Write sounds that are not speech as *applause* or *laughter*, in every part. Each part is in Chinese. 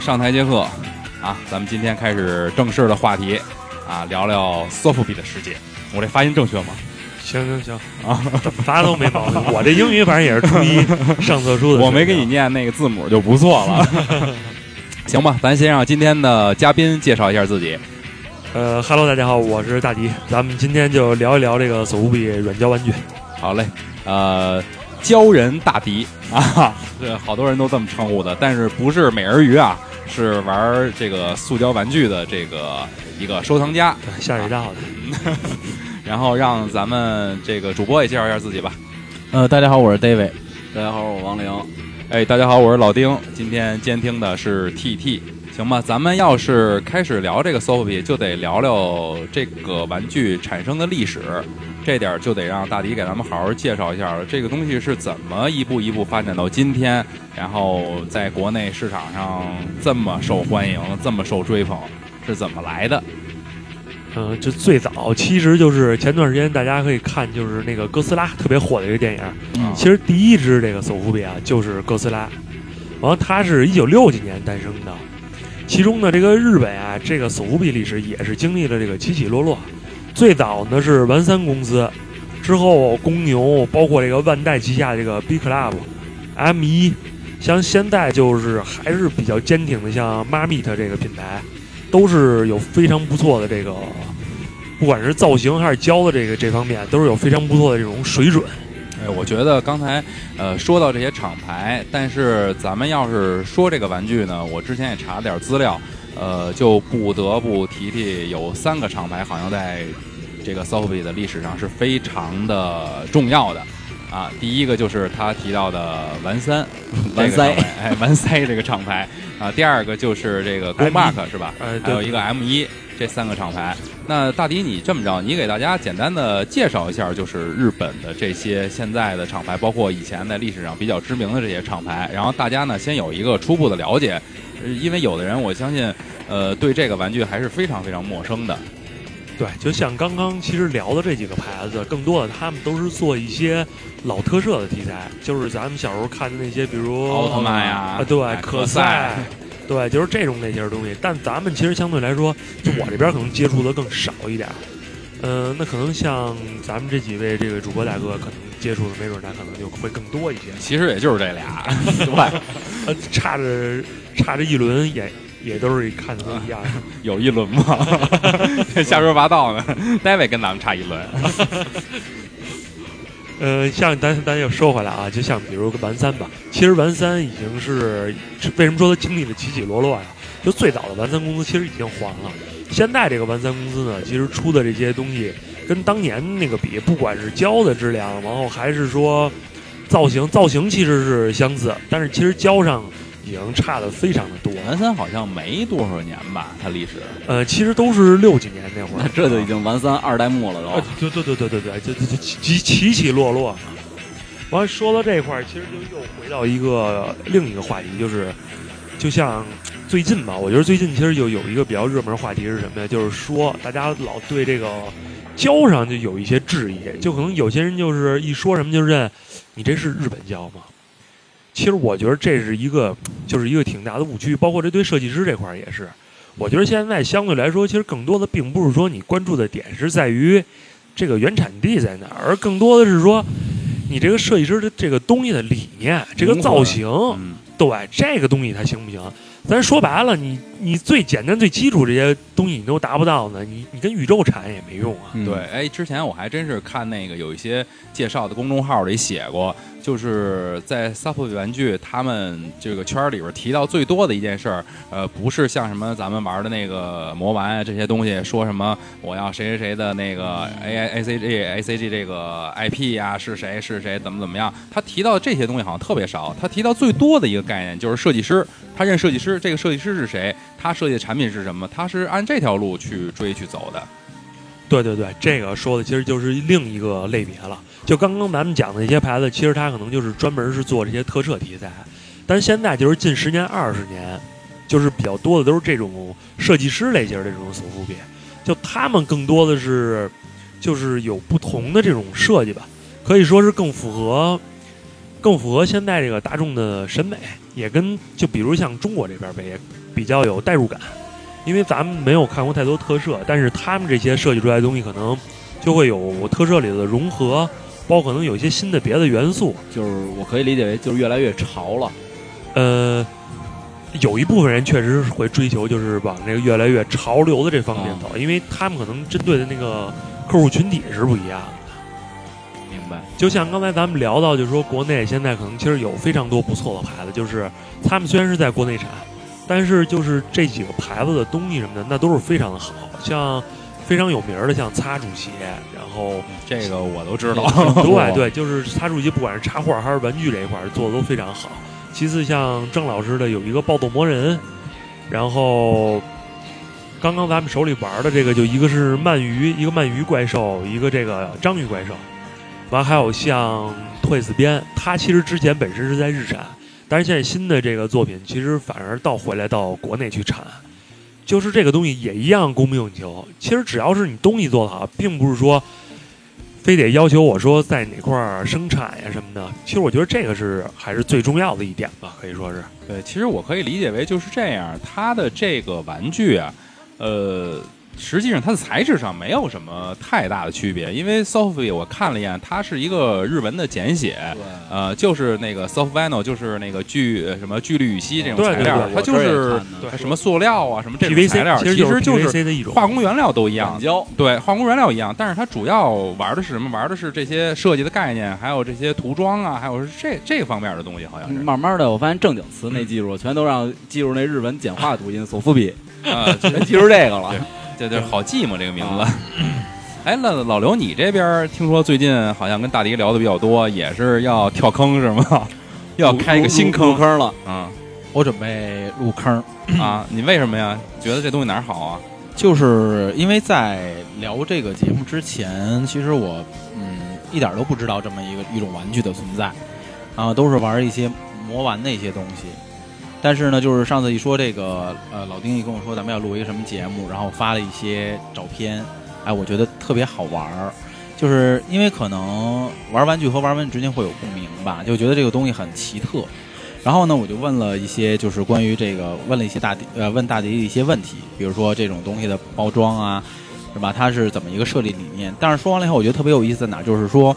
上台接客啊！咱们今天开始正式的话题啊，聊聊索福比的世界。我这发音正确吗？行行行啊，啥都没毛病。*laughs* 我这英语反正也是初一 *laughs* 上册书的。我没给你念那个字母就不错了。*laughs* 行吧，咱先让今天的嘉宾介绍一下自己。呃哈喽，大家好，我是大迪。咱们今天就聊一聊这个索福比软胶玩具。好嘞，呃。鲛人大敌 *laughs* 啊，这好多人都这么称呼的，但是不是美人鱼啊？是玩这个塑胶玩具的这个一个收藏家，下水道的。*laughs* 然后让咱们这个主播也介绍一下自己吧。呃，大家好，我是 David。大家好，我王玲。哎，大家好，我是老丁。今天监听的是 TT，行吧？咱们要是开始聊这个 Sophie，就得聊聊这个玩具产生的历史。这点就得让大迪给咱们好好介绍一下了。这个东西是怎么一步一步发展到今天，然后在国内市场上这么受欢迎、这么受追捧，是怎么来的？嗯，就最早其实就是前段时间大家可以看，就是那个哥斯拉特别火的一个电影。嗯，其实第一只这个索福比啊，就是哥斯拉。完了，它是一九六几年诞生的。其中呢，这个日本啊，这个索福比历史也是经历了这个起起落落。最早呢是丸三公司，之后公牛，包括这个万代旗下这个 B Club、M 一，像现在就是还是比较坚挺的，像 Marmit 这个品牌，都是有非常不错的这个，不管是造型还是胶的这个这方面，都是有非常不错的这种水准。哎，我觉得刚才呃说到这些厂牌，但是咱们要是说这个玩具呢，我之前也查了点资料。呃，就不得不提提有三个厂牌，好像在这个 Sophie 的历史上是非常的重要的啊。第一个就是他提到的丸三，*laughs* 丸三，哎，丸三这个厂牌啊。第二个就是这个 Go Mark 是吧？还有一个 M 一，这三个厂牌。那大迪，你这么着，你给大家简单的介绍一下，就是日本的这些现在的厂牌，包括以前在历史上比较知名的这些厂牌，然后大家呢先有一个初步的了解。因为有的人，我相信，呃，对这个玩具还是非常非常陌生的。对，就像刚刚其实聊的这几个牌子，更多的他们都是做一些老特摄的题材，就是咱们小时候看的那些，比如奥特曼呀，对，可赛，对，就是这种类型的东西。但咱们其实相对来说，就我这边可能接触的更少一点。嗯，那可能像咱们这几位这个主播大哥，可能接触的没准他可能就会更多一些。其实也就是这俩，*laughs* 对，差着。差着一轮也也都是看的都一样，*laughs* 有一轮吗？*laughs* 瞎说八道呢，David 跟咱们差一轮。*laughs* 呃，像咱咱又说回来啊，就像比如完三吧，其实完三已经是为什么说它经历了起起落落呀？就最早的完三公司其实已经黄了，现在这个完三公司呢，其实出的这些东西跟当年那个比，不管是胶的质量，然后还是说造型，造型其实是相似，但是其实胶上。已经差的非常的多，完三好像没多少年吧，它历史。呃，其实都是六几年那会儿，这就已经完三二代目了都。对对对对对对，就就起起起落落。完说到这块儿，其实就又回到一个另一个话题，就是就像最近吧，我觉得最近其实就有一个比较热门话题是什么呀？就是说大家老对这个胶上就有一些质疑，就可能有些人就是一说什么就认你这是日本胶吗？其实我觉得这是一个，就是一个挺大的误区，包括这对设计师这块儿也是。我觉得现在相对来说，其实更多的并不是说你关注的点是在于这个原产地在哪儿，而更多的是说你这个设计师的这个东西的理念、这个造型，对这个东西它行不行？咱说白了，你你最简单、最基础这些东西你都达不到呢，你你跟宇宙产也没用啊。对，哎，之前我还真是看那个有一些介绍的公众号里写过。就是在 s u p 玩具他们这个圈里边提到最多的一件事儿，呃，不是像什么咱们玩的那个魔丸啊这些东西，说什么我要谁谁谁的那个 A I A C G A C G 这个 I P 啊，是谁是谁怎么怎么样？他提到这些东西好像特别少，他提到最多的一个概念就是设计师，他认设计师，这个设计师是谁？他设计的产品是什么？他是按这条路去追去走的。对对对，这个说的其实就是另一个类别了。就刚刚咱们讲的那些牌子，其实它可能就是专门是做这些特摄题材，但是现在就是近十年、二十年，就是比较多的都是这种设计师类型的这种手幅比，就他们更多的是，就是有不同的这种设计吧，可以说是更符合，更符合现在这个大众的审美。也跟就比如像中国这边呗，比较有代入感，因为咱们没有看过太多特摄，但是他们这些设计出来的东西可能就会有特摄里的融合，包括可能有一些新的别的元素，就是我可以理解为就是越来越潮了。呃，有一部分人确实会追求就是往这个越来越潮流的这方面走，因为他们可能针对的那个客户群体是不一样的。明白。就像刚才咱们聊到，就是说国内现在可能其实有非常多不错的牌子，就是他们虽然是在国内产，但是就是这几个牌子的东西什么的，那都是非常的好，像非常有名的像擦主鞋，然后这个我都知道。对 *laughs* 对，就是擦主鞋，不管是插画还是玩具这一块做的都非常好。其次，像郑老师的有一个暴走魔人，然后刚刚咱们手里玩的这个，就一个是鳗鱼，一个鳗鱼怪兽，一个这个章鱼怪兽。完还有像《退死边》，它其实之前本身是在日产，但是现在新的这个作品其实反而倒回来到国内去产，就是这个东西也一样供不应求。其实只要是你东西做得好，并不是说。非得要求我说在哪块儿生产呀什么的，其实我觉得这个是还是最重要的一点吧，可以说是。对，其实我可以理解为就是这样，它的这个玩具啊，呃。实际上它的材质上没有什么太大的区别，因为 Sophie 我看了一眼，它是一个日文的简写，呃，就是那个 Soft Vinyl，就是那个聚什么聚氯乙烯这种材料，它就是什么塑料啊什么这种材料，其实就是化工原料都一样，对，化工原料一样，但是它主要玩的是什么？玩的是这些设计的概念，还有这些涂装啊，还有是这这方面的东西，好像是。慢慢的，我发现正经词那记住，全都让记住那日文简化读音，索夫比。啊，全记住这个了。对对，好记嘛？这个名字。哎，那老刘，你这边听说最近好像跟大迪聊的比较多，也是要跳坑是吗？要开一个新坑坑了。嗯，我准备入坑啊。你为什么呀？觉得这东西哪儿好啊？就是因为在聊这个节目之前，其实我嗯一点都不知道这么一个一种玩具的存在，啊，都是玩一些魔玩的一些东西。但是呢，就是上次一说这个，呃，老丁一跟我说咱们要录一个什么节目，然后发了一些照片，哎，我觉得特别好玩儿，就是因为可能玩玩具和玩玩具之间会有共鸣吧，就觉得这个东西很奇特。然后呢，我就问了一些，就是关于这个，问了一些大，呃，问大迪的一些问题，比如说这种东西的包装啊，是吧？它是怎么一个设计理念？但是说完了以后，我觉得特别有意思在哪，就是说。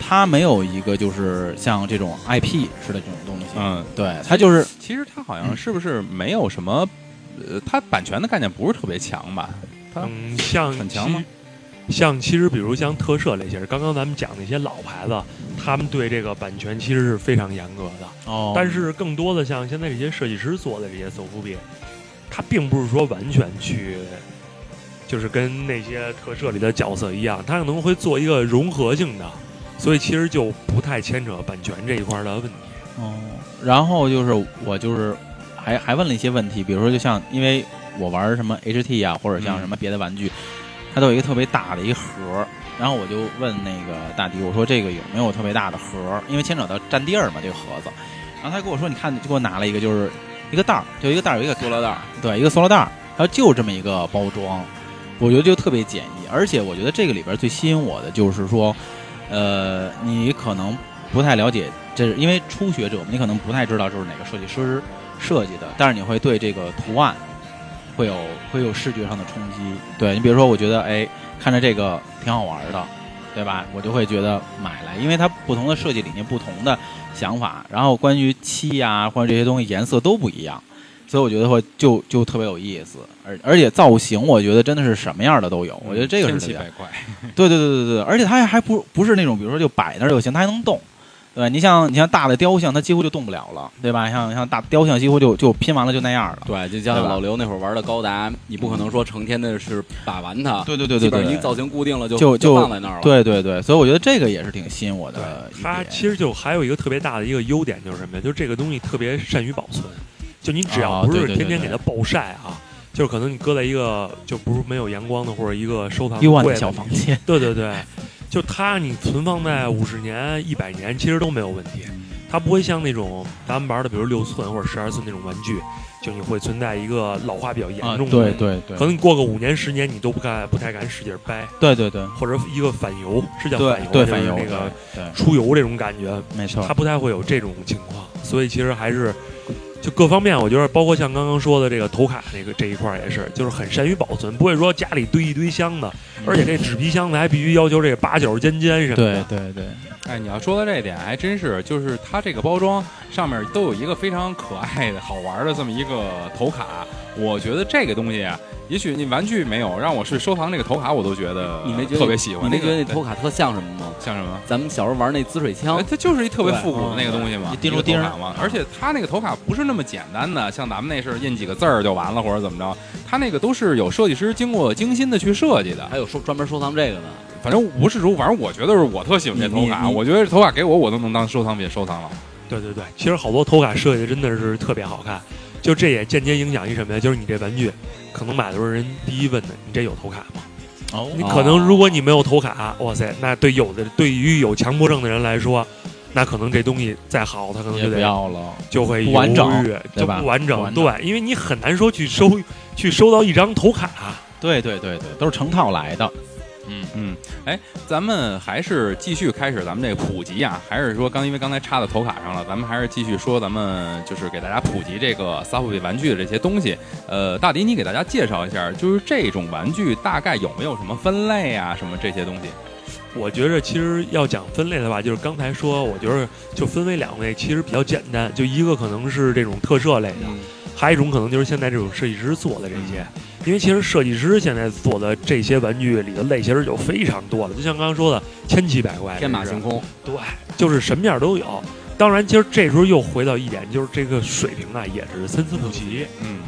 它没有一个就是像这种 IP 似的这种东西，嗯，对，它就是，其实它好像是不是没有什么，呃，它版权的概念不是特别强吧？嗯，像很强吗？像其实比如像特摄那些，刚刚咱们讲那些老牌子，他们对这个版权其实是非常严格的。哦，但是更多的像现在这些设计师做的这些手扶币，它并不是说完全去，就是跟那些特摄里的角色一样，它可能会做一个融合性的。所以其实就不太牵扯版权这一块的问题。哦，然后就是我就是还还问了一些问题，比如说就像因为我玩什么 HT 啊，或者像什么别的玩具，它都有一个特别大的一个盒，然后我就问那个大迪，我说这个有没有特别大的盒？因为牵扯到占地儿嘛，这个盒子。然后他跟我说，你看，就给我拿了一个，就是一个袋儿，就一个袋儿，有一个塑料袋儿，对，一个塑料袋儿，它就这么一个包装，我觉得就特别简易，而且我觉得这个里边最吸引我的就是说。呃，你可能不太了解，这是因为初学者，你可能不太知道这是哪个设计师设计的，但是你会对这个图案会有会有视觉上的冲击。对你比如说，我觉得哎，看着这个挺好玩的，对吧？我就会觉得买来，因为它不同的设计理念、不同的想法，然后关于漆呀或者这些东西颜色都不一样。所以我觉得会就就特别有意思，而而且造型我觉得真的是什么样的都有，我觉得这个是千奇百怪。对对对对对，而且它还不不是那种，比如说就摆那儿就行，它还能动。对你像你像大的雕像，它几乎就动不了了，对吧？像像大雕像几乎就就拼完了就那样了。对，就像老刘那会儿玩的高达，你不可能说成天的是把玩它。对对对对对，你造型固定了就就放在那儿了。对对对，所以我觉得这个也是挺吸引我的。它其实就还有一个特别大的一个优点就是什么呀？就是这个东西特别善于保存。就你只要不是天天给它暴晒啊，就是可能你搁在一个就不是没有阳光的或者一个收藏柜的小房间，*laughs* 对对对，就它你存放在五十年、一百年其实都没有问题，它不会像那种咱们玩的，比如六寸或者十二寸那种玩具，就你会存在一个老化比较严重的，对对对，可能你过个五年十年你都不敢不太敢使劲掰，对对对，或者一个反油是叫反油，对反油那个出油这种感觉，没错，它不太会有这种情况。所以其实还是就各方面，我觉得包括像刚刚说的这个头卡这个这一块儿也是，就是很善于保存，不会说家里堆一堆箱子，而且这纸皮箱子还必须要求这个八角尖尖什么对的。对对，哎，你要说到这一点，还真是，就是它这个包装上面都有一个非常可爱的好玩的这么一个头卡。我觉得这个东西啊，也许你玩具没有，让我是收藏那个头卡，我都觉得你没觉得特别喜欢。你没觉得那头卡特像什么吗？像什么？咱们小时候玩那滋水枪哎，，它就是一特别复古的那个东西嘛，一钉一个钉卡嘛。而且它那个头卡不是那么简单的，像咱们那是印几个字儿就完了，或者怎么着。它那个都是有设计师经过精心的去设计的。还有收专门收藏这个的。反正不是说，反正我觉得是我特喜欢这头卡，我觉得这头卡给我，我都能当收藏品收藏了。对对对，其实好多头卡设计的真的是特别好看，就这也间接影响一什么呀？就是你这玩具，可能买的时候人第一问的，你这有头卡吗？哦你可能如果你没有头卡，哇塞，那对有的对于有强迫症的人来说，那可能这东西再好，他可能就得要了，就会不完整就。不完整对，因为你很难说去收去收到一张头卡。对对对对，都是成套来的。嗯嗯，哎，咱们还是继续开始咱们这个普及啊，还是说刚因为刚才插到头卡上了，咱们还是继续说咱们就是给大家普及这个萨普比玩具的这些东西。呃，大迪，你给大家介绍一下，就是这种玩具大概有没有什么分类啊，什么这些东西？我觉着其实要讲分类的话，就是刚才说，我觉得就分为两类，其实比较简单，就一个可能是这种特摄类的，嗯，还有一种可能就是现在这种设计师做的这些。因为其实设计师现在做的这些玩具里的类其实就非常多了，就像刚刚说的千奇百怪，天马行空。对，就是什么样都有。当然，其实这时候又回到一点，就是这个水平啊，也是参差不齐。嗯，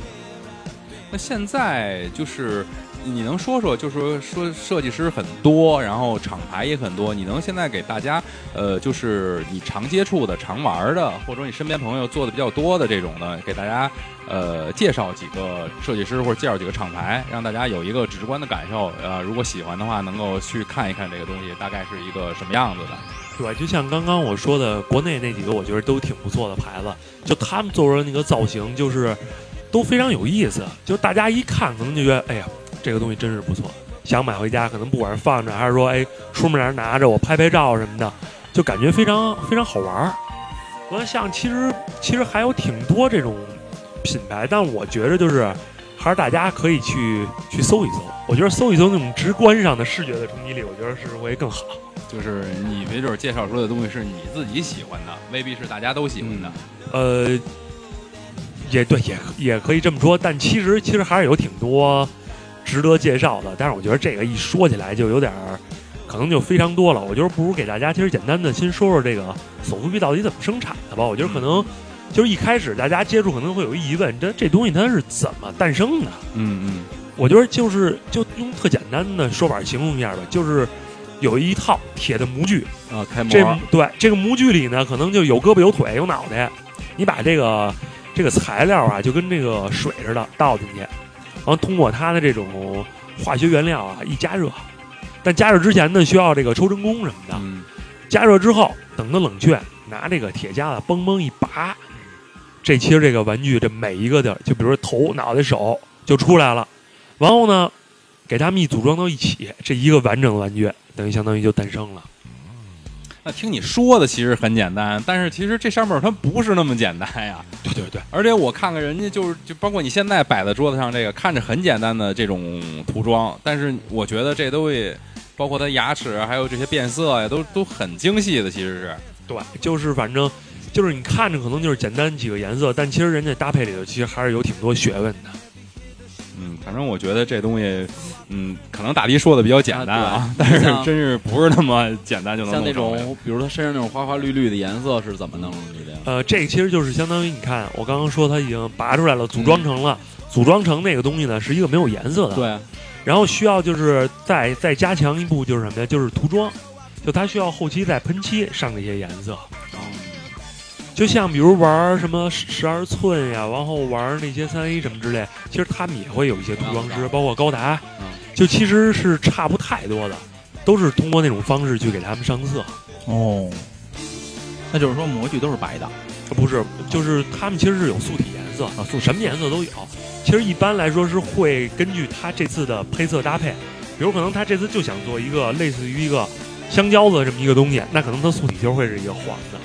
那现在就是你能说说，就是说说设计师很多，然后厂牌也很多，你能现在给大家呃，就是你常接触的、常玩的，或者说你身边朋友做的比较多的这种的，给大家呃介绍几个设计师或者介绍几个厂牌，让大家有一个直观的感受。呃，如果喜欢的话，能够去看一看这个东西大概是一个什么样子的。对，就像刚刚我说的，国内那几个我觉得都挺不错的牌子，就他们做出来那个造型，就是都非常有意思。就大家一看，可能就觉得，哎呀，这个东西真是不错，想买回家，可能不管是放着，还是说，哎，出门拿着我拍拍照什么的，就感觉非常非常好玩儿。完了，像其实其实还有挺多这种品牌，但我觉得就是还是大家可以去去搜一搜。我觉得搜一搜那种直观上的视觉的冲击力，我觉得是会更好。就是你没准介绍出来的东西是你自己喜欢的，未必是大家都喜欢的。呃，也对，也也可以这么说，但其实其实还是有挺多值得介绍的。但是我觉得这个一说起来就有点儿，可能就非常多了。我觉得不如给大家其实简单的先说说这个索夫币到底怎么生产的吧。我觉得可能就是一开始大家接触可能会有疑问，这这东西它是怎么诞生的？嗯嗯我觉得就是就用特简单的说法形容一下吧，就是有一套铁的模具，啊，开模这对这个模具里呢，可能就有胳膊有腿有脑袋，你把这个这个材料啊，就跟这个水似的倒进去，然后通过它的这种化学原料啊一加热，但加热之前呢，需要这个抽真空什么的。嗯，加热之后，等它冷却，拿这个铁夹子嘣嘣一拔，这其实这个玩具这每一个的，就比如说头、脑袋、手就出来了。然后呢，给它们一组装到一起，这一个完整的玩具等于相当于就诞生了。那听你说的其实很简单，但是其实这上面它不是那么简单呀。对对对。而且我看看人家就是，就包括你现在摆在桌子上这个，看着很简单的这种涂装，但是我觉得这东西，包括它牙齿还有这些变色呀，都都很精细的。其实是，对，就是反正就是你看着可能就是简单几个颜色，但其实人家搭配里头其实还是有挺多学问的。嗯，反正我觉得这东西，嗯，可能大迪说的比较简单啊，啊但是真是不是那么简单就能像那种，比如他身上那种花花绿绿的颜色是怎么弄出来的呀？呃，这个其实就是相当于你看，我刚刚说它已经拔出来了，组装成了，组装成那个东西呢是一个没有颜色的。。对，然后需要就是再再加强一步，就是什么呀？就是涂装，就它需要后期再喷漆上这些颜色。就像比如玩什么十二寸呀，然后玩那些三 A 什么之类，其实他们也会有一些涂装师，包括高达，嗯就其实是差不太多的，都是通过那种方式去给他们上色。哦，那就是说模具都是白的呃不是，就是他们其实是有素体颜色，啊，素什么颜色都有。其实一般来说是会根据他这次的配色搭配，比如可能他这次就想做一个类似于一个香蕉子这么一个东西，那可能他素体就会是一个黄的。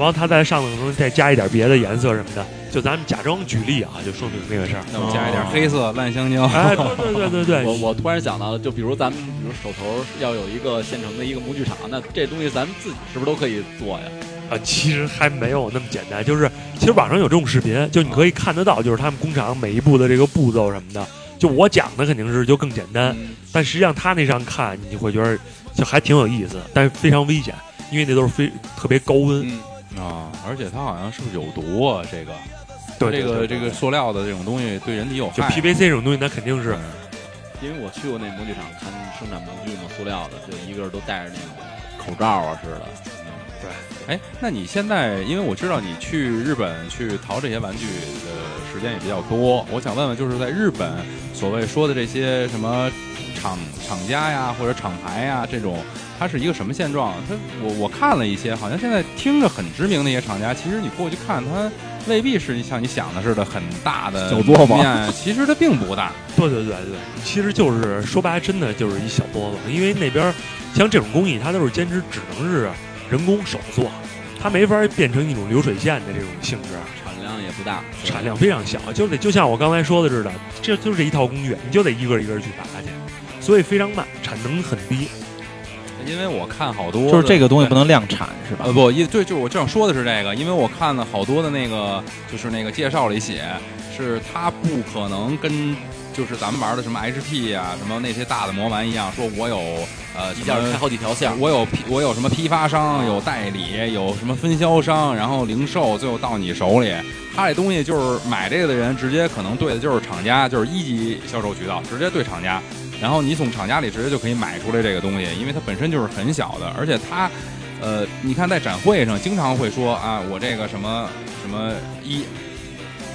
然后他在上头可能再加一点别的颜色什么的。就咱们假装举例啊，就说明这个事儿。那我加一点黑色烂香蕉。哎，对对对对对，*laughs* 我我突然想到了，就比如咱们，比如手头要有一个现成的一个模具厂，那这东西咱们自己是不是都可以做呀？啊，其实还没有那么简单。就是其实网上有这种视频，就你可以看得到，就是他们工厂每一步的这个步骤什么的。就我讲的肯定是就更简单，但实际上他那上看你会觉得就还挺有意思，但是非常危险，因为那都是非特别高温啊，而且它好像是不是有毒啊？这个。对这个这个塑料的这种东西对人体有害。就 PVC 这种东西，那肯定是，因为我去过那模具厂看生产模具嘛，塑料的，就一个人都戴着那种口罩啊似的。嗯，对。哎，那你现在，因为我知道你去日本去淘这些玩具的时间也比较多，我想问问，就是在日本所谓说的这些什么厂厂家呀或者厂牌呀这种。它是一个什么现状？它我我看了一些，好像现在听着很知名的一些厂家，其实你过去看，它未必是像你想的似的很大的小作坊，其实它并不大。对对对对，其实就是说白了，真的就是一小作坊。因为那边像这种工艺，它都是坚持只能是人工手做，它没法变成一种流水线的这种性质，产量也不大，产量非常小，就得就像我刚才说的似的，这就是一套工具，你就得一个一个去拔去，所以非常慢，产能很低。因为我看好多，就是这个东西不能量产是吧？呃不，一对，就我正说的是这个，因为我看了好多的那个，就是那个介绍里写，是它不可能跟就是咱们玩的什么 HP 啊，什么那些大的魔丸一样，说我有呃一件开好几条线，我有批我有什么批发商，有代理，有什么分销商，然后零售，最后到你手里，他这东西就是买这个的人直接可能对的就是厂家，就是一级销售渠道，直接对厂家。然后你从厂家里直接就可以买出来这个东西，因为它本身就是很小的，而且它，呃，你看在展会上经常会说啊，我这个什么什么一，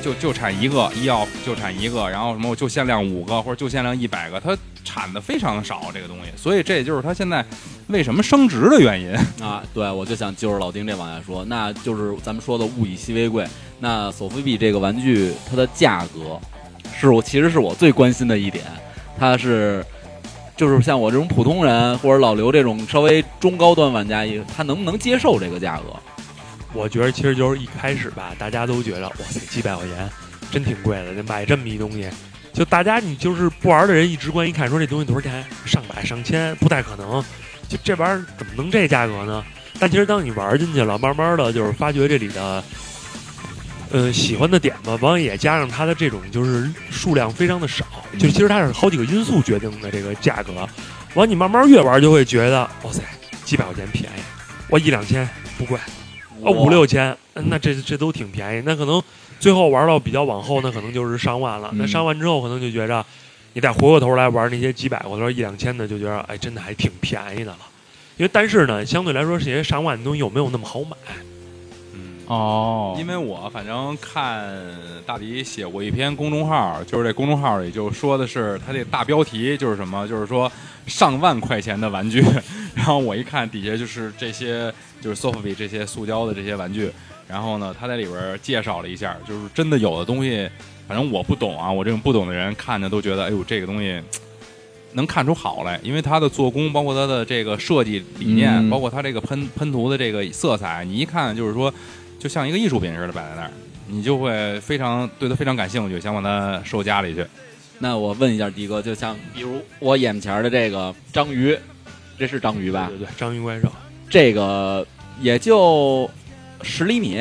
就就产一个医药就产一个，然后什么我就限量五个或者就限量一百个，它产的非常少这个东西，所以这也就是它现在为什么升值的原因 *laughs* 啊。对，我就想就着老丁这往下说，那就是咱们说的物以稀为贵，那索菲比这个玩具它的价格是我其实是我最关心的一点。他是，就是像我这种普通人，或者老刘这种稍微中高端玩家，他能不能接受这个价格？我觉得其实就是一开始吧，大家都觉得哇塞，几百块钱真挺贵的，买这么一东西，就大家你就是不玩的人一直观一看，说这东西多少钱？上百上千，不太可能。就这玩意儿怎么能这价格呢？但其实当你玩进去了，慢慢的就是发觉这里的。呃，喜欢的点吧，完也加上它的这种就是数量非常的少，就其实它是好几个因素决定的这个价格。完，你慢慢越玩就会觉得，哇塞，几百块钱便宜，我一两千不贵，哦五六千，那这这都挺便宜。那可能最后玩到比较往后，那可能就是上万了。那上万之后，可能就觉着你再回过头来玩那些几百或者说一两千的，就觉得哎，真的还挺便宜的了。因为但是呢，相对来说这些上万的东西又没有那么好买。哦，因为我反正看大迪写过一篇公众号，就是这公众号里就说的是他这大标题就是什么，就是说上万块钱的玩具。*laughs* 然后我一看底下就是这些，就是 Sophie 这些塑胶的这些玩具。然后呢，他在里边介绍了一下，就是真的有的东西，反正我不懂啊，我这种不懂的人看着都觉得，哎呦，这个东西能看出好来，因为它的做工，包括它的这个设计理念，包括它这个喷喷涂的这个色彩，你一看就是说。就像一个艺术品似的摆在那儿，你就会非常对它非常感兴趣，想把它收家里去。那我问一下迪哥，就像比如我眼前的这个章鱼，这是章鱼吧？对对，章鱼怪兽，这个也就十厘米，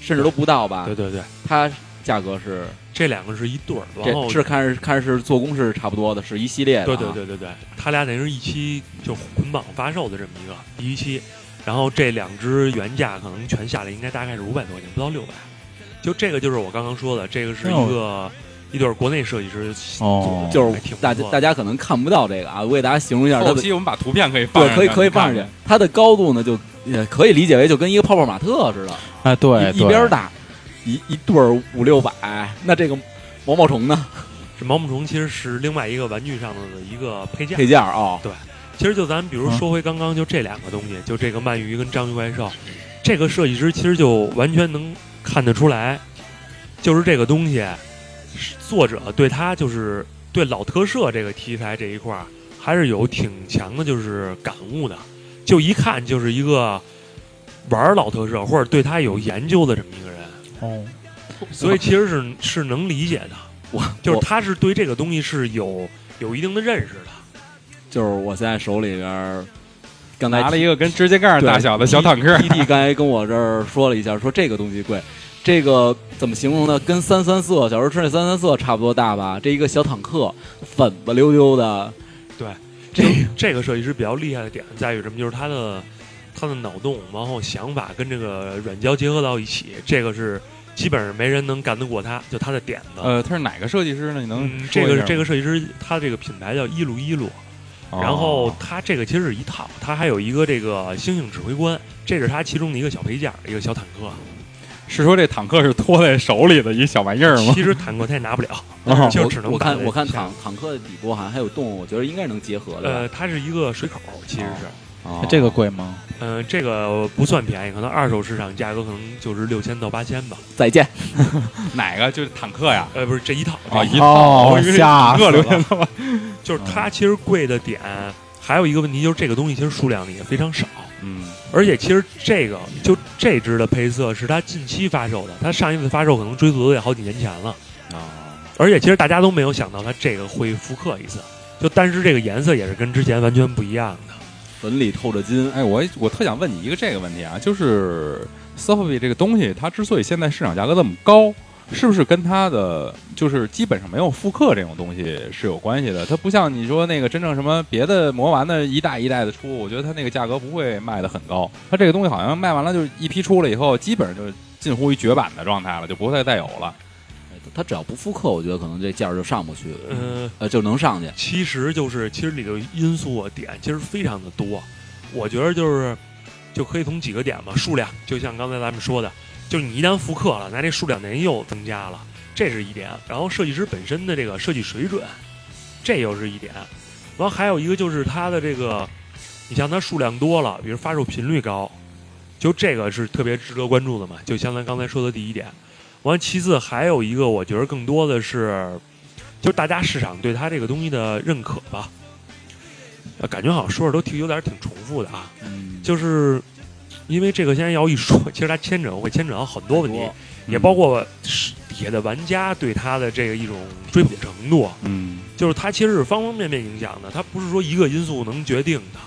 甚至都不到吧？对对对，它价格是这两个是一对儿，然后是看是看是做工是差不多的，是一系列的。对对对对对，它俩等于是一期就捆绑发售的这么一个第一期。然后这两只原价可能全下来应该大概是五百多块钱，不到六百。就这个就是我刚刚说的，这个是一个一对国内设计师哦，就是大家大家可能看不到这个啊，我给大家形容一下。后期我们把图片可以放对，可以可以放上去。它的高度呢，就也可以理解为就跟一个泡泡玛特似的。哎，对，一边大，一一对儿五六百。那这个毛毛虫呢？这毛毛虫其实是另外一个玩具上的一个配件。配件啊，对。其实就咱比如说回刚刚就这两个东西，就这个鳗鱼跟章鱼怪兽，这个设计师其实就完全能看得出来，就是这个东西，作者对他就是对老特摄这个题材这一块儿还是有挺强的，就是感悟的。就一看就是一个玩老特摄或者对他有研究的这么一个人，哦，所以其实是是能理解的。我就是他是对这个东西是有有一定的认识的。就是我现在手里边儿，刚才拿了一个跟指甲盖大小的小坦克，弟弟刚才跟我这儿说了一下，说这个东西贵，这个怎么形容呢？跟三三色小时候吃那三三色差不多大吧？这一个小坦克，粉不溜溜的，对，这就这个设计师比较厉害的点在于什么？就是他的他的脑洞，然后想法跟这个软胶结合到一起，这个是基本上没人能干得过他，就他的点子。呃，他是哪个设计师呢？你能嗯，这个这个设计师，他这个品牌叫一路一路，哦然后他这个其实是一套，他还有一个这个星星指挥官，这是他其中的一个小配件，一个小坦克。是说这坦克是托在手里的一小玩意儿吗？其实坦克他也拿不了，哦 *laughs* 就只能我看我看坦坦克的底部好像还有洞，我觉得应该是能结合的。呃，它是一个水口，其实是。哦这个贵吗？嗯、这个不算便宜，可能二手市场价格可能就是六千到八千吧。再见，*laughs* 哪个就是坦克呀？呃，不是这一套，一套，吓死了？*laughs* 就是它其实贵的点，还有一个问题就是这个东西其实数量也非常少，嗯，而且其实这个就这只的配色是它近期发售的，它上一次发售可能追溯都得好几年前了。啊，而且其实大家都没有想到它这个会复刻一次，就但是这个颜色也是跟之前完全不一样的。粉里透着金，哎，我我特想问你一个这个问题啊，就是 s o f b y 这个东西，它之所以现在市场价格这么高，是不是跟它的就是基本上没有复刻这种东西是有关系的？它不像你说那个真正什么别的魔丸的一代一代的出，我觉得它那个价格不会卖的很高。它这个东西好像卖完了就一批出了以后，基本上就近乎于绝版的状态了，就不会再有了。它只要不复刻，我觉得可能这价儿就上不去，嗯、呃，就能上去。其实就是其实里头因素啊点其实非常的多，我觉得就是就可以从几个点吧，数量就像刚才咱们说的，就是你一旦复刻了，那这数量等于又增加了，这是一点。然后设计师本身的这个设计水准，这又是一点。然后还有一个就是它的这个，你像它数量多了，比如发售频率高，就这个是特别值得关注的嘛。就像咱刚才说的第一点。完，其次还有一个，我觉得更多的是，就是大家市场对它这个东西的认可吧。呃，感觉好像说着都挺有点挺重复的啊。嗯，就是因为这个现在要一说，其实它牵扯会牵扯到很多问题，也嗯包括是底下的玩家对它的这个一种追捧程度。嗯，就是它其实是方方面面影响的，它不是说一个因素能决定的。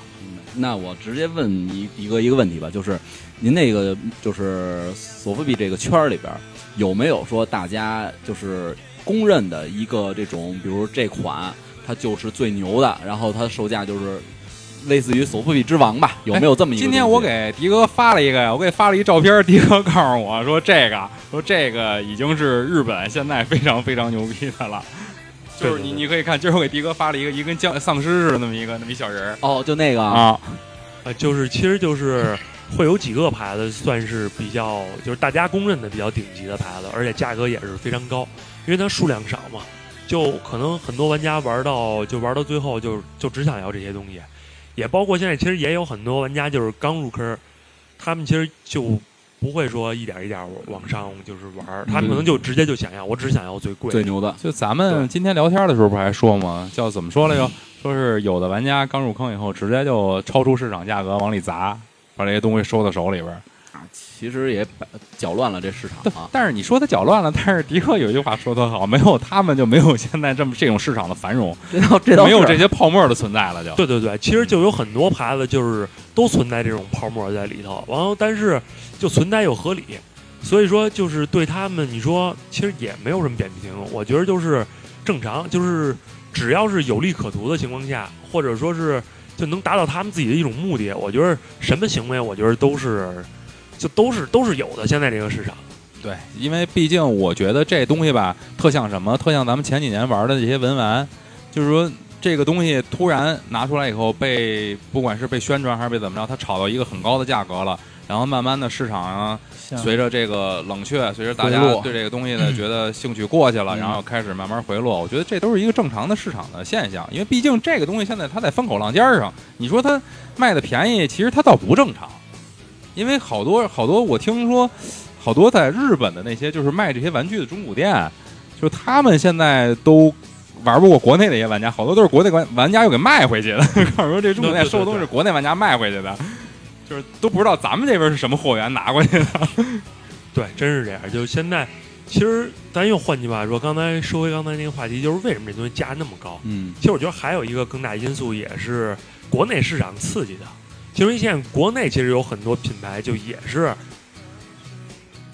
那我直接问一一个一个问题吧，就是您那个就是索菲比这个圈儿里边儿有没有说大家就是公认的一个这种，比如这款它就是最牛的，然后它售价就是类似于索菲比之王吧？有没有这么一个？今天我给迪哥发了一个呀，我给发了一照片，迪哥告诉我说这个，说这个已经是日本现在非常非常牛逼的了。*laughs* 就是你，你可以看，今儿我给迪哥发了一个一个跟僵丧尸似的那么一个那么一小人儿哦，就那个啊，呃，就是其实就是会有几个牌子算是比较，就是大家公认的比较顶级的牌子，而且价格也是非常高，因为它数量少嘛，就可能很多玩家玩到就玩到最后就就只想要这些东西，也包括现在其实也有很多玩家就是刚入坑，他们其实就不会说一点一点往上就是玩，他们可能就直接就想要，我只想要最贵。最牛的，就咱们今天聊天的时候不还说吗？叫怎么说来着？说是有的玩家刚入坑以后，直接就超出市场价格往里砸，把这些东西收到手里边儿。其实也搅乱了这市场啊。但是你说他搅乱了，但是迪克有一句话说得好，没有他们就没有现在这么这种市场的繁荣，这倒这倒没有这些泡沫的存在了就。对对对，其实就有很多牌子就是都存在这种泡沫在里头，然后但是就存在又合理，所以说就是对他们你说其实也没有什么扁平，我觉得就是正常，就是只要是有利可图的情况下，或者说是就能达到他们自己的一种目的，我觉得什么行为我觉得都是就都是都是有的，现在这个市场。对，因为毕竟我觉得这东西吧，特像什么？特像咱们前几年玩的这些文玩，就是说这个东西突然拿出来以后被，不管是被宣传还是被怎么着，它炒到一个很高的价格了，然后慢慢的市场啊，随着这个冷却，随着大家对这个东西的觉得兴趣过去了，嗯然后开始慢慢回落。我觉得这都是一个正常的市场的现象，因为毕竟这个东西现在它在风口浪尖儿上，你说它卖的便宜，其实它倒不正常，因为好多好多我听说，好多在日本的那些就是卖这些玩具的中古店，就他们现在都。玩不过国内的一些玩家，好多都是国内玩玩家又给卖回去的。*laughs* 告诉说这中古店收的都是国内玩家卖回去的，就是都不知道咱们这边是什么货源拿过去的。*laughs* 对，真是这样。就是现在，其实咱又换句话说，刚才说回刚才那个话题，就是为什么这东西价那么高？嗯，其实我觉得还有一个更大因素，也是国内市场刺激的。因为现在国内其实有很多品牌，就也是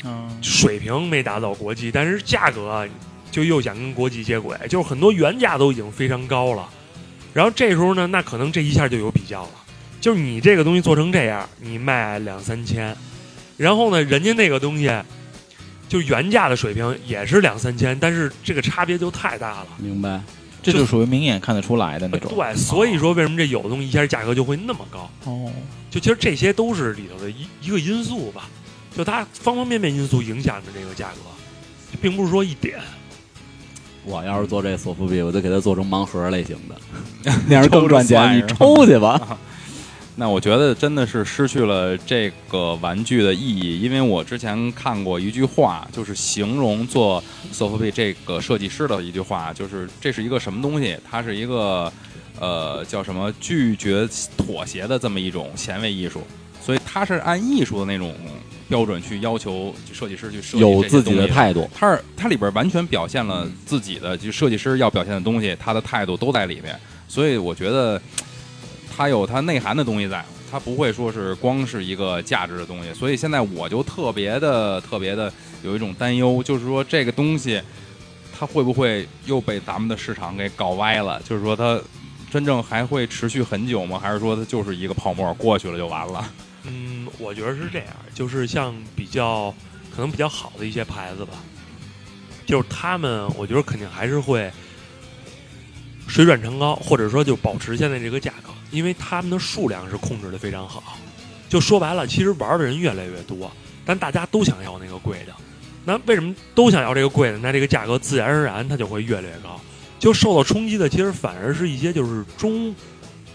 嗯，水平没达到国际，但是价格就又想跟国际接轨，就是很多原价都已经非常高了。然后这时候呢，那可能这一下就有比较了，就是你这个东西做成这样，你卖两三千，然后呢，人家那个东西就原价的水平也是两三千，但是这个差别就太大了。明白。这就属于明眼看得出来的那种。对，所以说为什么这有的东西一下价格就会那么高？哦，就其实这些都是里头的一一个因素吧，就它方方面面因素影响着这个价格，并不是说一点。我要是做这索福币，我就给它做成盲盒类型的，*laughs* 那样更赚钱。你抽去吧。*laughs* 那我觉得真的是失去了这个玩具的意义，因为我之前看过一句话，就是形容做索福比这个设计师的一句话，就是这是一个什么东西？它是一个呃叫什么拒绝妥协的这么一种前卫艺术，所以它是按艺术的那种标准去要求设计师去设计有自己的态度，它是它里边完全表现了自己的，就设计师要表现的东西，他的态度都在里面。所以我觉得它有它内涵的东西在，它不会说是光是一个价值的东西。所以现在我就特别的特别的有一种担忧，就是说这个东西它会不会又被咱们的市场给搞歪了？就是说它真正还会持续很久吗？还是说它就是一个泡沫过去了就完了？嗯，我觉得是这样，就是像比较可能比较好的一些牌子吧，就是他们，我觉得肯定还是会水转船高，或者说就保持现在这个价格，因为他们的数量是控制的非常好。就说白了，其实玩的人越来越多，但大家都想要那个贵的。那为什么都想要这个贵的？那这个价格自然而然它就会越来越高。就受到冲击的，其实反而是一些就是中，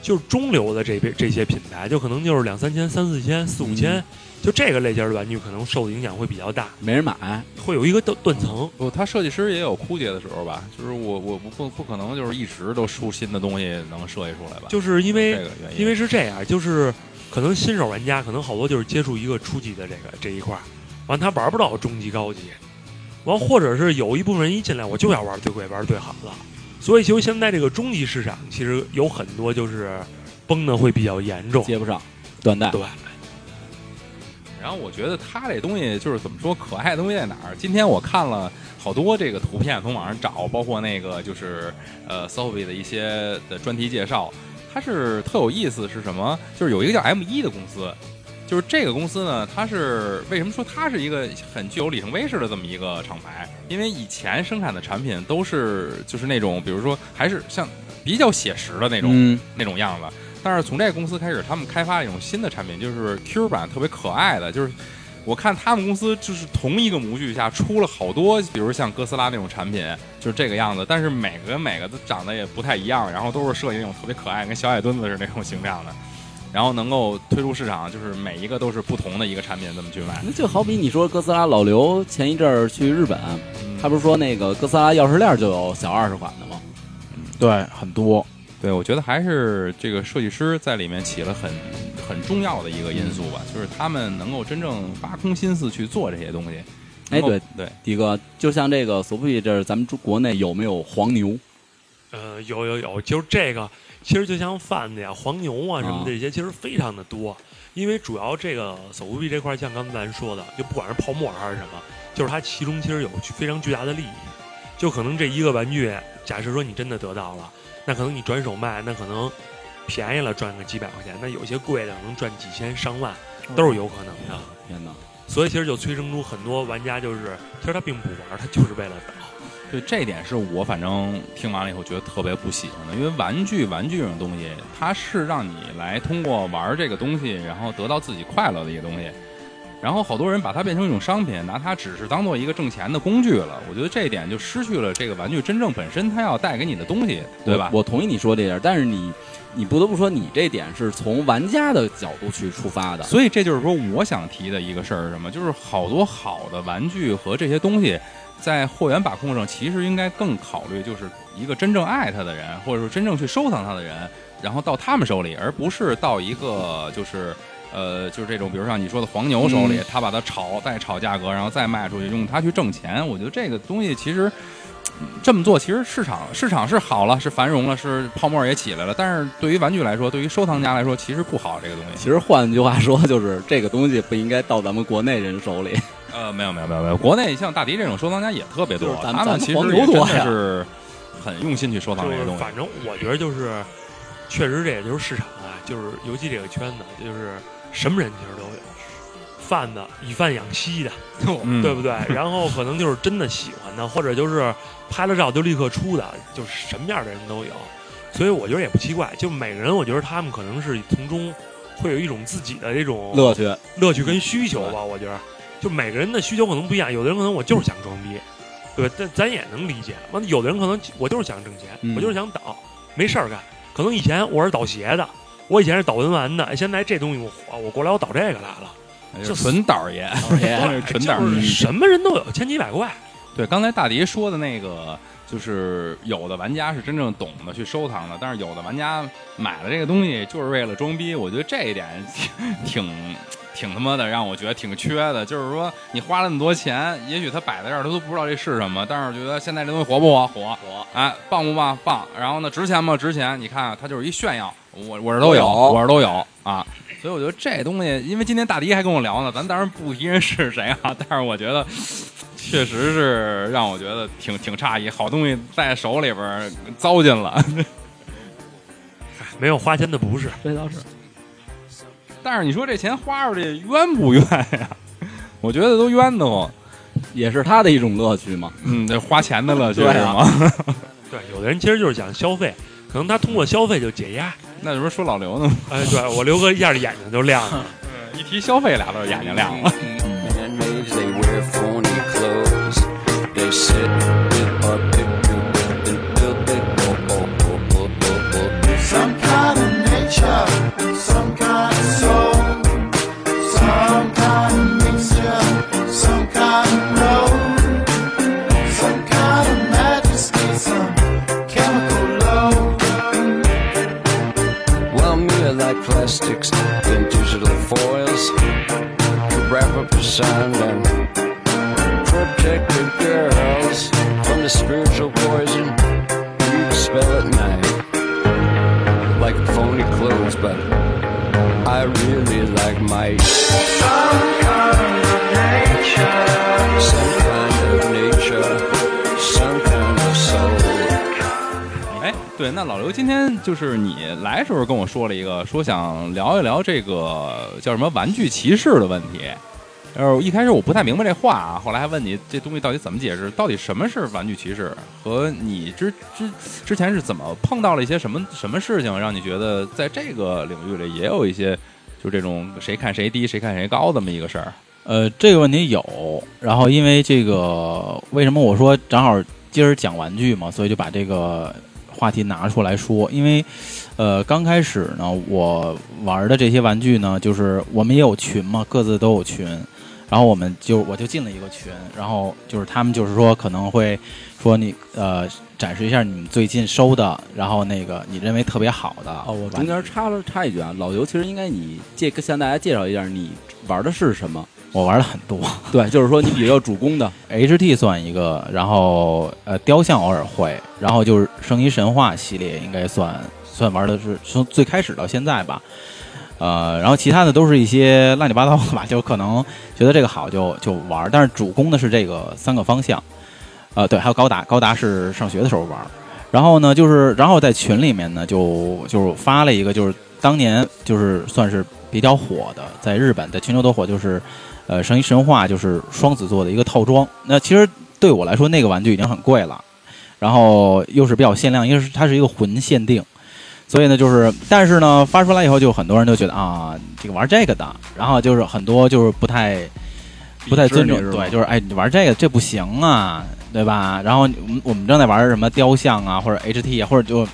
就是中流的这边这些品牌，就可能就是两三千、三四千、四五千，就这个类型的玩具可能受的影响会比较大，没人买。会有一个断断层。不，他设计师也有枯竭的时候吧？就是我我不不不可能就是一直都出新的东西能设计出来吧？就是因这为个原因，因为是这样，就是可能新手玩家可能好多就是接触一个初级的这个这一块儿，完他玩不到中级高级，完或者是有一部分人一进来我就要玩最贵玩最好的，所以其实现在这个中级市场其实有很多就是崩的会比较严重。接不上，断代。对，然后我觉得他这东西就是怎么说，可爱的东西在哪儿？今天我看了好多这个图片，从网上找，包括那个就是呃 s o f i 的一些的专题介绍，它是特有意思，是什么？就是有一个叫 M 一的公司。就是这个公司呢，它是为什么说它是一个很具有里程碑式的这么一个厂牌？因为以前生产的产品都是就是那种，比如说还是像比较写实的那种、嗯，那种样子。但是从这个公司开始，他们开发一种新的产品，就是 Q 版，特别可爱的。就是我看他们公司就是同一个模具下出了好多，比如像哥斯拉那种产品，就是这个样子。但是每个跟每个都长得也不太一样，然后都是设计那种特别可爱，跟小矮墩子是那种形象的。然后能够推出市场，就是每一个都是不同的一个产品，这么去卖。那就好比你说哥斯拉老刘前一阵儿去日本，嗯他不是说那个哥斯拉钥匙链就有小二十款的吗？对，很多。对，我觉得还是这个设计师在里面起了很很重要的一个因素吧，就是他们能够真正挖空心思去做这些东西。哎，对，对，迪哥，就像这个索福比这儿，咱们中国内有没有黄牛？呃，有有有，就是这个，其实就像贩子呀、黄牛啊什么的这些，其实非常的多。因为主要这个手务币这块儿，像刚才咱说的，就不管是泡沫还是什么，就是它其中其实有非常巨大的利益。就可能这一个玩具，假设说你真的得到了，那可能你转手卖，那可能便宜了赚个几百块钱，那有些贵的可能赚几千上万都是有可能的。天哪！所以其实就催生出很多玩家，就是其实他并不玩，他就是为了倒。对这点是我反正听完了以后觉得特别不喜欢的，因为玩具玩具这种东西，它是让你来通过玩这个东西，然后得到自己快乐的一个东西。然后好多人把它变成一种商品，拿它只是当做一个挣钱的工具了。我觉得这一点就失去了这个玩具真正本身它要带给你的东西，对吧？我我同意你说这点，但是你你不得不说，你这点是从玩家的角度去出发的。所以这就是说，我想提的一个事儿是什么？就是好多好的玩具和这些东西，在货源把控上，其实应该更考虑，就是一个真正爱它的人，或者说真正去收藏它的人，然后到他们手里，而不是到一个就是呃，就是这种，比如像你说的黄牛手里，他把它炒再炒价格，然后再卖出去，用它去挣钱。我觉得这个东西其实嗯这么做，其实市场市场是好了，是繁荣了，是泡沫也起来了。但是对于玩具来说，对于收藏家来说，其实不好这个东西。其实换句话说，就是这个东西不应该到咱们国内人手里。呃，没有没有没有没有，国内像大迪这种收藏家也特别多就是，咱他们其实真的是很用心去收藏这些东西。反正我觉得就是，确实这也就是市场啊，就是尤其这个圈子，就是什么人其实都有，贩子以贩养吸的，对不对？然后可能就是真的喜欢的，或者就是拍了照就立刻出的，就是什么样的人都有。所以我觉得也不奇怪，就每个人，我觉得他们可能是从中会有一种自己的这种乐趣，乐趣跟需求吧。我觉得，就每个人的需求可能不一样，有的人可能我就是想装逼，对吧？但咱也能理解。完，有的人可能我就是想挣钱，嗯我就是想倒，没事儿干。可能以前我是倒鞋的，我以前是倒文玩的，现在这东西我火，我过来我倒这个来了。就纯倒爷，纯导儿就是爷。什么人都有，千奇百怪。对，刚才大迪说的那个，就是有的玩家是真正懂得去收藏的，但是有的玩家买了这个东西就是为了装逼。我觉得这一点挺挺挺他妈的让我觉得挺缺的。就是说，你花了那么多钱，也许他摆在这儿，他都不知道这是什么，但是我觉得现在这东西火不火？火，火哎，棒不棒？棒。然后呢，值钱吗？值钱。你看，它就是一炫耀，我我这，都有我这都有啊。所以我觉得这东西，因为今天大迪还跟我聊呢，咱当然不提人是谁啊，*laughs* 但是我觉得确实是让我觉得挺挺诧异，好东西在手里边糟践了。没有花钱的不是，这倒是。*laughs* 但是你说这钱花出去冤不冤呀？我觉得都冤得慌。也是他的一种乐趣嘛。嗯，这花钱的乐趣对啊是吗？*laughs* 对，有的人其实就是想消费，可能他通过消费就解压。那你不是说老刘呢吗？哎，对我刘哥一下眼睛就亮了。一提消费俩字，眼睛亮了。Man-made, they wear phony clothes. They sit with a picture built and built it. Oh, oh, oh, oh, oh, oh. Some kind of nature, some kind plastics and digital foils to wrap up the sun and protect the girls from the spiritual poison you spell at night. Like phony clothes, but I really like my Some kind of nature. some kind of nature, 对，那老刘今天就是你来时候跟我说了一个，说想聊一聊这个叫什么玩具骑士的问题。然后一开始我不太明白这话啊，后来还问你这东西到底怎么解释，到底什么是玩具骑士，和你之之之前是怎么碰到了一些什么什么事情，让你觉得在这个领域里也有一些就这种谁看谁低谁看谁高这么一个事儿。呃，这个问题有，然后因为这个，为什么我说正好今儿讲玩具嘛，所以就把这个话题拿出来说。因为，呃，刚开始呢，我玩的这些玩具呢，就是我们也有群嘛，各自都有群，然后我们就我就进了一个群，然后就是他们就是说可能会说你呃展示一下你们最近收的，然后那个你认为特别好的哦，我中间插了插一句啊，老刘，其实应该你介向大家介绍一下你玩的是什么。我玩了很多。*laughs* 对，就是说你比较主攻的，HT 算一个，然后呃雕像偶尔会，然后就是圣衣神话系列应该算算玩的是从最开始到现在吧，呃，然后其他的都是一些乱七八糟的吧，就可能觉得这个好就就玩，但是主攻的是这个三个方向，呃，对，还有高达，高达是上学的时候玩，然后呢就是然后在群里面呢就就是发了一个就是当年就是算是比较火的，在日本在全球都火，就是呃圣衣神话就是双子座的一个套装。那其实对我来说，那个玩具已经很贵了，然后又是比较限量，因为是它是一个魂限定，所以呢就是，但是呢发出来以后，就很多人都觉得啊，这个玩这个的，然后就是很多就是不太不太尊重，对，就是哎你玩这个这不行啊，对吧？然后我们我们正在玩什么雕像啊，或者 HT 啊，或者就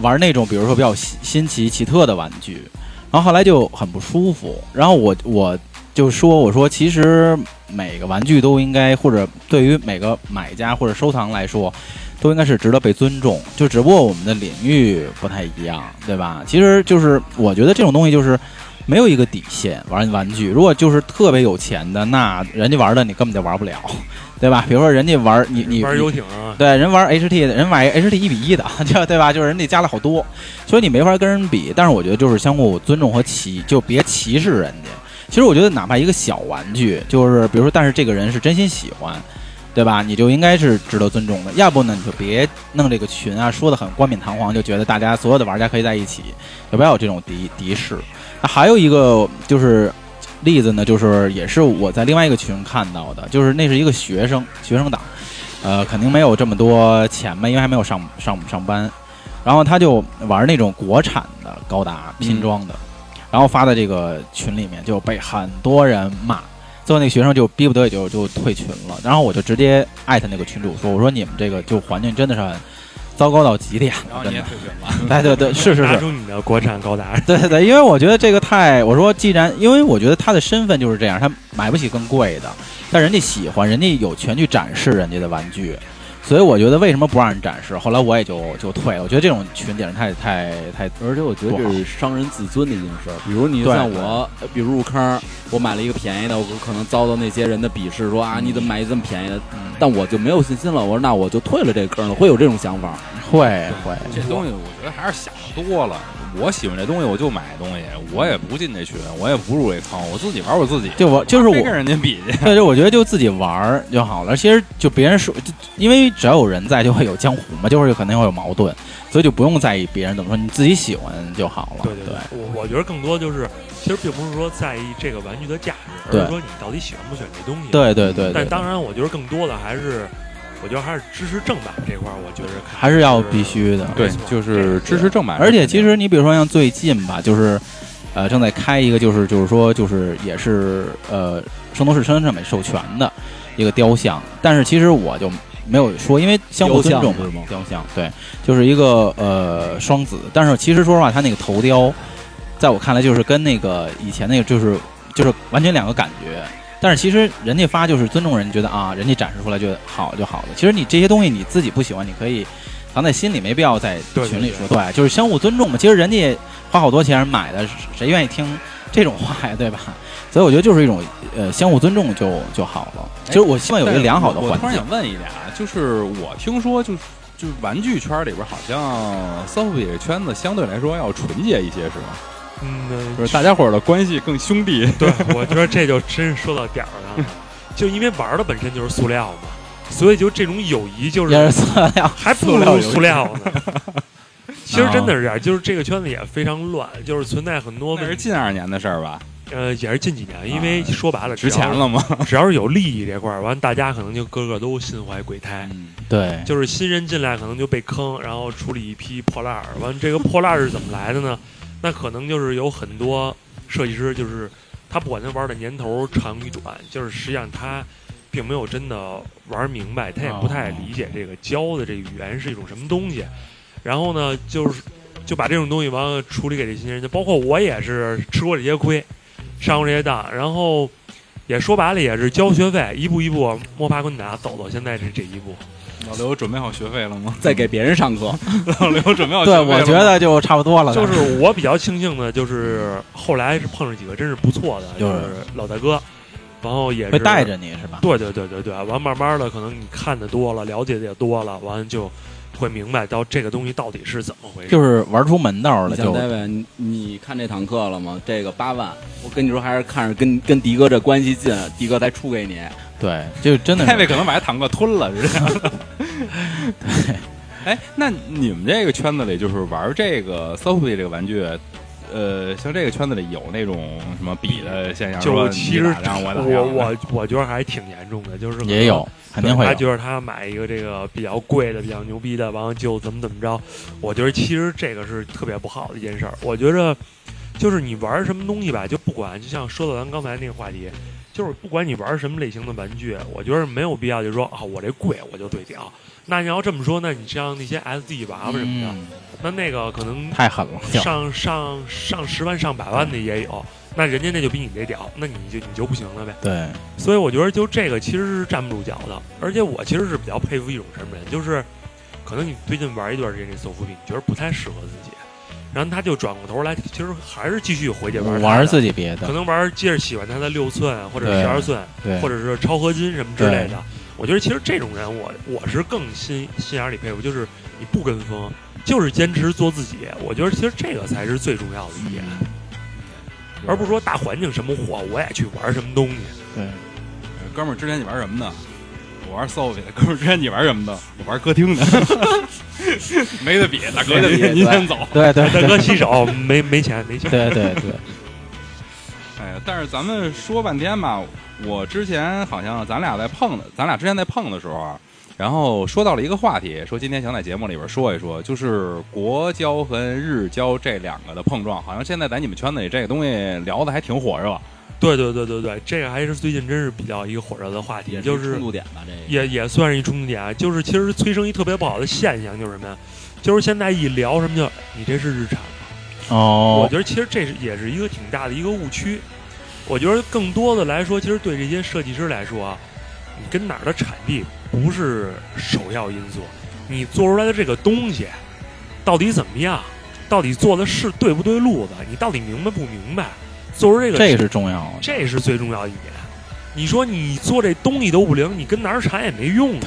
玩那种比如说比较新新奇奇特的玩具，然后后来就很不舒服，然后我我就说我说其实每个玩具都应该，或者对于每个买家或者收藏来说，都应该是值得被尊重，就只不过我们的领域不太一样，对吧？其实就是我觉得这种东西就是没有一个底线玩玩具。如果就是特别有钱的，那人家玩的你根本就玩不了，对吧？*laughs* 比如说人家玩你你玩游艇啊，对，人玩 HT 的人买 HT 一比一的，就 *laughs* 对吧？就是人家加了好多，所以你没法跟人比。但是我觉得就是相互尊重和歧，就别歧视人家。其实我觉得哪怕一个小玩具，就是比如说，但是这个人是真心喜欢，对吧？你就应该是值得尊重的。要不呢，你就别弄这个群啊，说的很冠冕堂皇，就觉得大家所有的玩家可以在一起，就不要有这种敌敌视。那还有一个就是例子呢，就是也是我在另外一个群看到的，就是那是一个学生学生党。呃，肯定没有这么多钱嘛，因为还没有上上上班。然后他就玩那种国产的高达拼装的，然后发在这个群里面，就被很多人骂。最后那个学生就逼不得已就就退群了。然后我就直接艾特那个群主说：“我说你们这个就环境真的是很糟糕到极点了，然后你也。退群了，*laughs* 对，对对，是是是，拿出你的国产高达，对对对，因为我觉得这个太，我说既然，因为我觉得他的身份就是这样，他买不起更贵的，但人家喜欢，人家有权去展示人家的玩具，所以我觉得为什么不让人展示？后来我也就就退了，我觉得这种群简直太太太，而且我觉得这是伤人自尊的一件事儿。比如你像我，呃比如入坑，我买了一个便宜的，我可能遭到那些人的鄙视，说啊你怎么买一这么便宜的？嗯但我就没有信心了，我说那我就退了这个坑了，会有这种想法。会会，这东西我觉得还是想的多了。我喜欢这东西，我就买东西，我也不进这群，我也不入这坑，我自己玩我自己。就我就是我跟人家比去。对，就我觉得就自己玩就好了。其实就别人说，就因为只要有人在，就会有江湖嘛，就会有可能会有矛盾，所以就不用在意别人怎么说，你自己喜欢就好了。对对对，我我觉得更多就是，其实并不是说在意这个玩具的价值，而是说你到底喜欢不喜欢这东西。对对对对对，但当然，我觉得更多的还是，我觉得还是支持正版这块儿，我觉得还是要必须的。对，就是支持正版。而且其实你比如说像最近吧，就是呃正在开一个，就是就是说就是也是呃圣斗士春上美授权的一个雕像，但是其实我就没有说，因为相互尊重嘛雕像对，就是一个呃双子，但是其实说实话，他那个头雕，在我看来就是跟那个以前那个就是就是完全两个感觉。但是其实人家发就是尊重人，觉得啊，人家展示出来觉得好就好了。其实你这些东西你自己不喜欢，你可以藏在心里，没必要在群里说。对对，就是相互尊重嘛。其实人家花好多钱买的，谁愿意听这种话呀，对吧？*laughs* 所以我觉得就是一种呃相互尊重就就好了。其实我希望有一个良好的环境我我突然想。问一点啊，就是我听说就是。就是玩具圈里边好像 Sophie 这圈子相对来说要纯洁一些，是吗？嗯，就是大家伙儿的关系更兄弟。*laughs* 对，我觉得这就真是说到点儿上了，就因为玩的本身就是塑料嘛，所以就这种友谊就是也是塑料，*laughs* 还不如塑料呢。*laughs* 其实真的是这样，就是这个圈子也非常乱，就是存在很多那是。近二年的事儿吧？呃，也是近几年，因为说白了，值钱了吗？只要是有利益这块儿，完大家可能就个个都心怀鬼胎。嗯，对，就是新人进来可能就被坑，然后处理一批破烂儿。完，这个破烂儿是怎么来的呢？那可能就是有很多设计师，就是他不管他玩的年头长与短，就是实际上他并没有真的玩明白，他也不太理解这个教的这个语言是一种什么东西。然后呢，就是就把这种东西完了处理给这些人，就包括我也是吃过这些亏，上过这些当，然后也说白了也是交学费，一步一步摸爬滚打走到现在这这一步。老刘准备好学费了吗？*laughs* 在给别人上课，*laughs* 老刘准备好学对，费了吗我觉得就差不多了。就是我比较庆幸的，就是后来是碰上几个真是不错的，就就是是老大哥，然后也是会带。着你是吧？对对对对对，完慢慢的，可能你看的多了，了解的也多了，完就会明白到这个东西到底是怎么回事。就是玩出门道了，你像就 David，你你看这堂课了吗？这个八万，我跟你说，还是看着跟跟迪哥这关系近，迪哥才出给你。对，就真的是 *laughs* 太尉可能把这坦克吞了，是这样的。*laughs* 哎，那你们这个圈子里，就是玩这个 Sophie 这个玩具，呃，像这个圈子里有那种什么比的现象，就说其实你打仗我我我我觉得还挺严重的，就是也有，肯定会有。他觉得他买一个这个比较贵的、比较牛逼的，完了就怎么怎么着。我觉得其实这个是特别不好的一件事儿。我觉着就是你玩什么东西吧，就不管，就像说到咱刚才那个话题，就是不管你玩什么类型的玩具，我觉得没有必要就说啊，我这贵我就对屌。那你要这么说，那你像那些 SD 娃娃什么的，嗯，那那个可能太狠了，就上上上十万、上百万的也有。那人家那就比你这屌，那你就你就不行了呗。对，所以我觉得就这个其实是站不住脚的，而且我其实是比较佩服一种什么人，就是可能你最近玩一段时间这搜伏比，你觉得不太适合自己，然后他就转过头来，其实还是继续回去玩玩，自己别的可，能玩接着喜欢他的六寸或者对十二寸，对，或者是超合金什么之类的。我觉得其实这种人我，我是更心心眼里佩服，就是你不跟风，就是坚持做自己。我觉得其实这个才是最重要的一点，而不是说大环境什么火，我也去玩什么东西。对，哥们儿，之前你玩什么的？我玩 Sophie 的。哥们儿，之前你玩什么的？我玩歌厅的。*laughs* 没得比，大哥，没得比您您先走。对对大哥洗手，没没钱，没钱。对对对，哎，但是咱们说半天吧，我之前好像咱俩在碰的，咱俩之前在碰的时候啊，然后说到了一个话题，说今天想在节目里边说一说，就是国交和日交这两个的碰撞，好像现在在你们圈子里这个东西聊的还挺火热。对对对对对，这个还是最近真是比较一个火热的话题，也就是冲突点吧，这个也也算是一冲突点啊。就是其实催生一特别不好的现象，就是什么呀？就是现在一聊什么叫你这是日产吗？哦我哦，觉得其实这是也是一个挺大的一个误区。我觉得更多的来说，其实对这些设计师来说啊，你跟哪儿的产地不是首要因素，你做出来的这个东西到底怎么样，到底做的是对不对路子，你到底明白不明白，做出这个这是重要的，这是最重要的一点。你说你做这东西都不灵，你跟哪儿产也没用啊。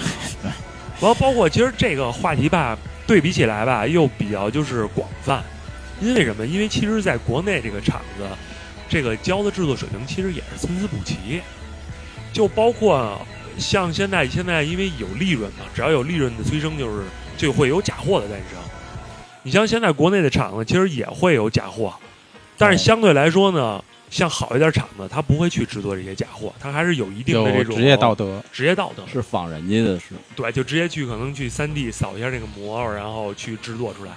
然后，包括其实这个话题吧，对比起来吧，又比较就是广泛。因为什么？因为其实在国内这个厂子，这个胶的制作水平其实也是参差不齐。就包括像现在现在因为有利润嘛，只要有利润的催生，就是就会有假货的诞生。你像现在国内的厂子，其实也会有假货，但是相对来说呢，像好一点厂子，它不会去制作这些假货，它还是有一定的这种职业道德，职业道德。是仿人家的是，对，就直接去可能去三 D 扫一下这个模，然后去制作出来。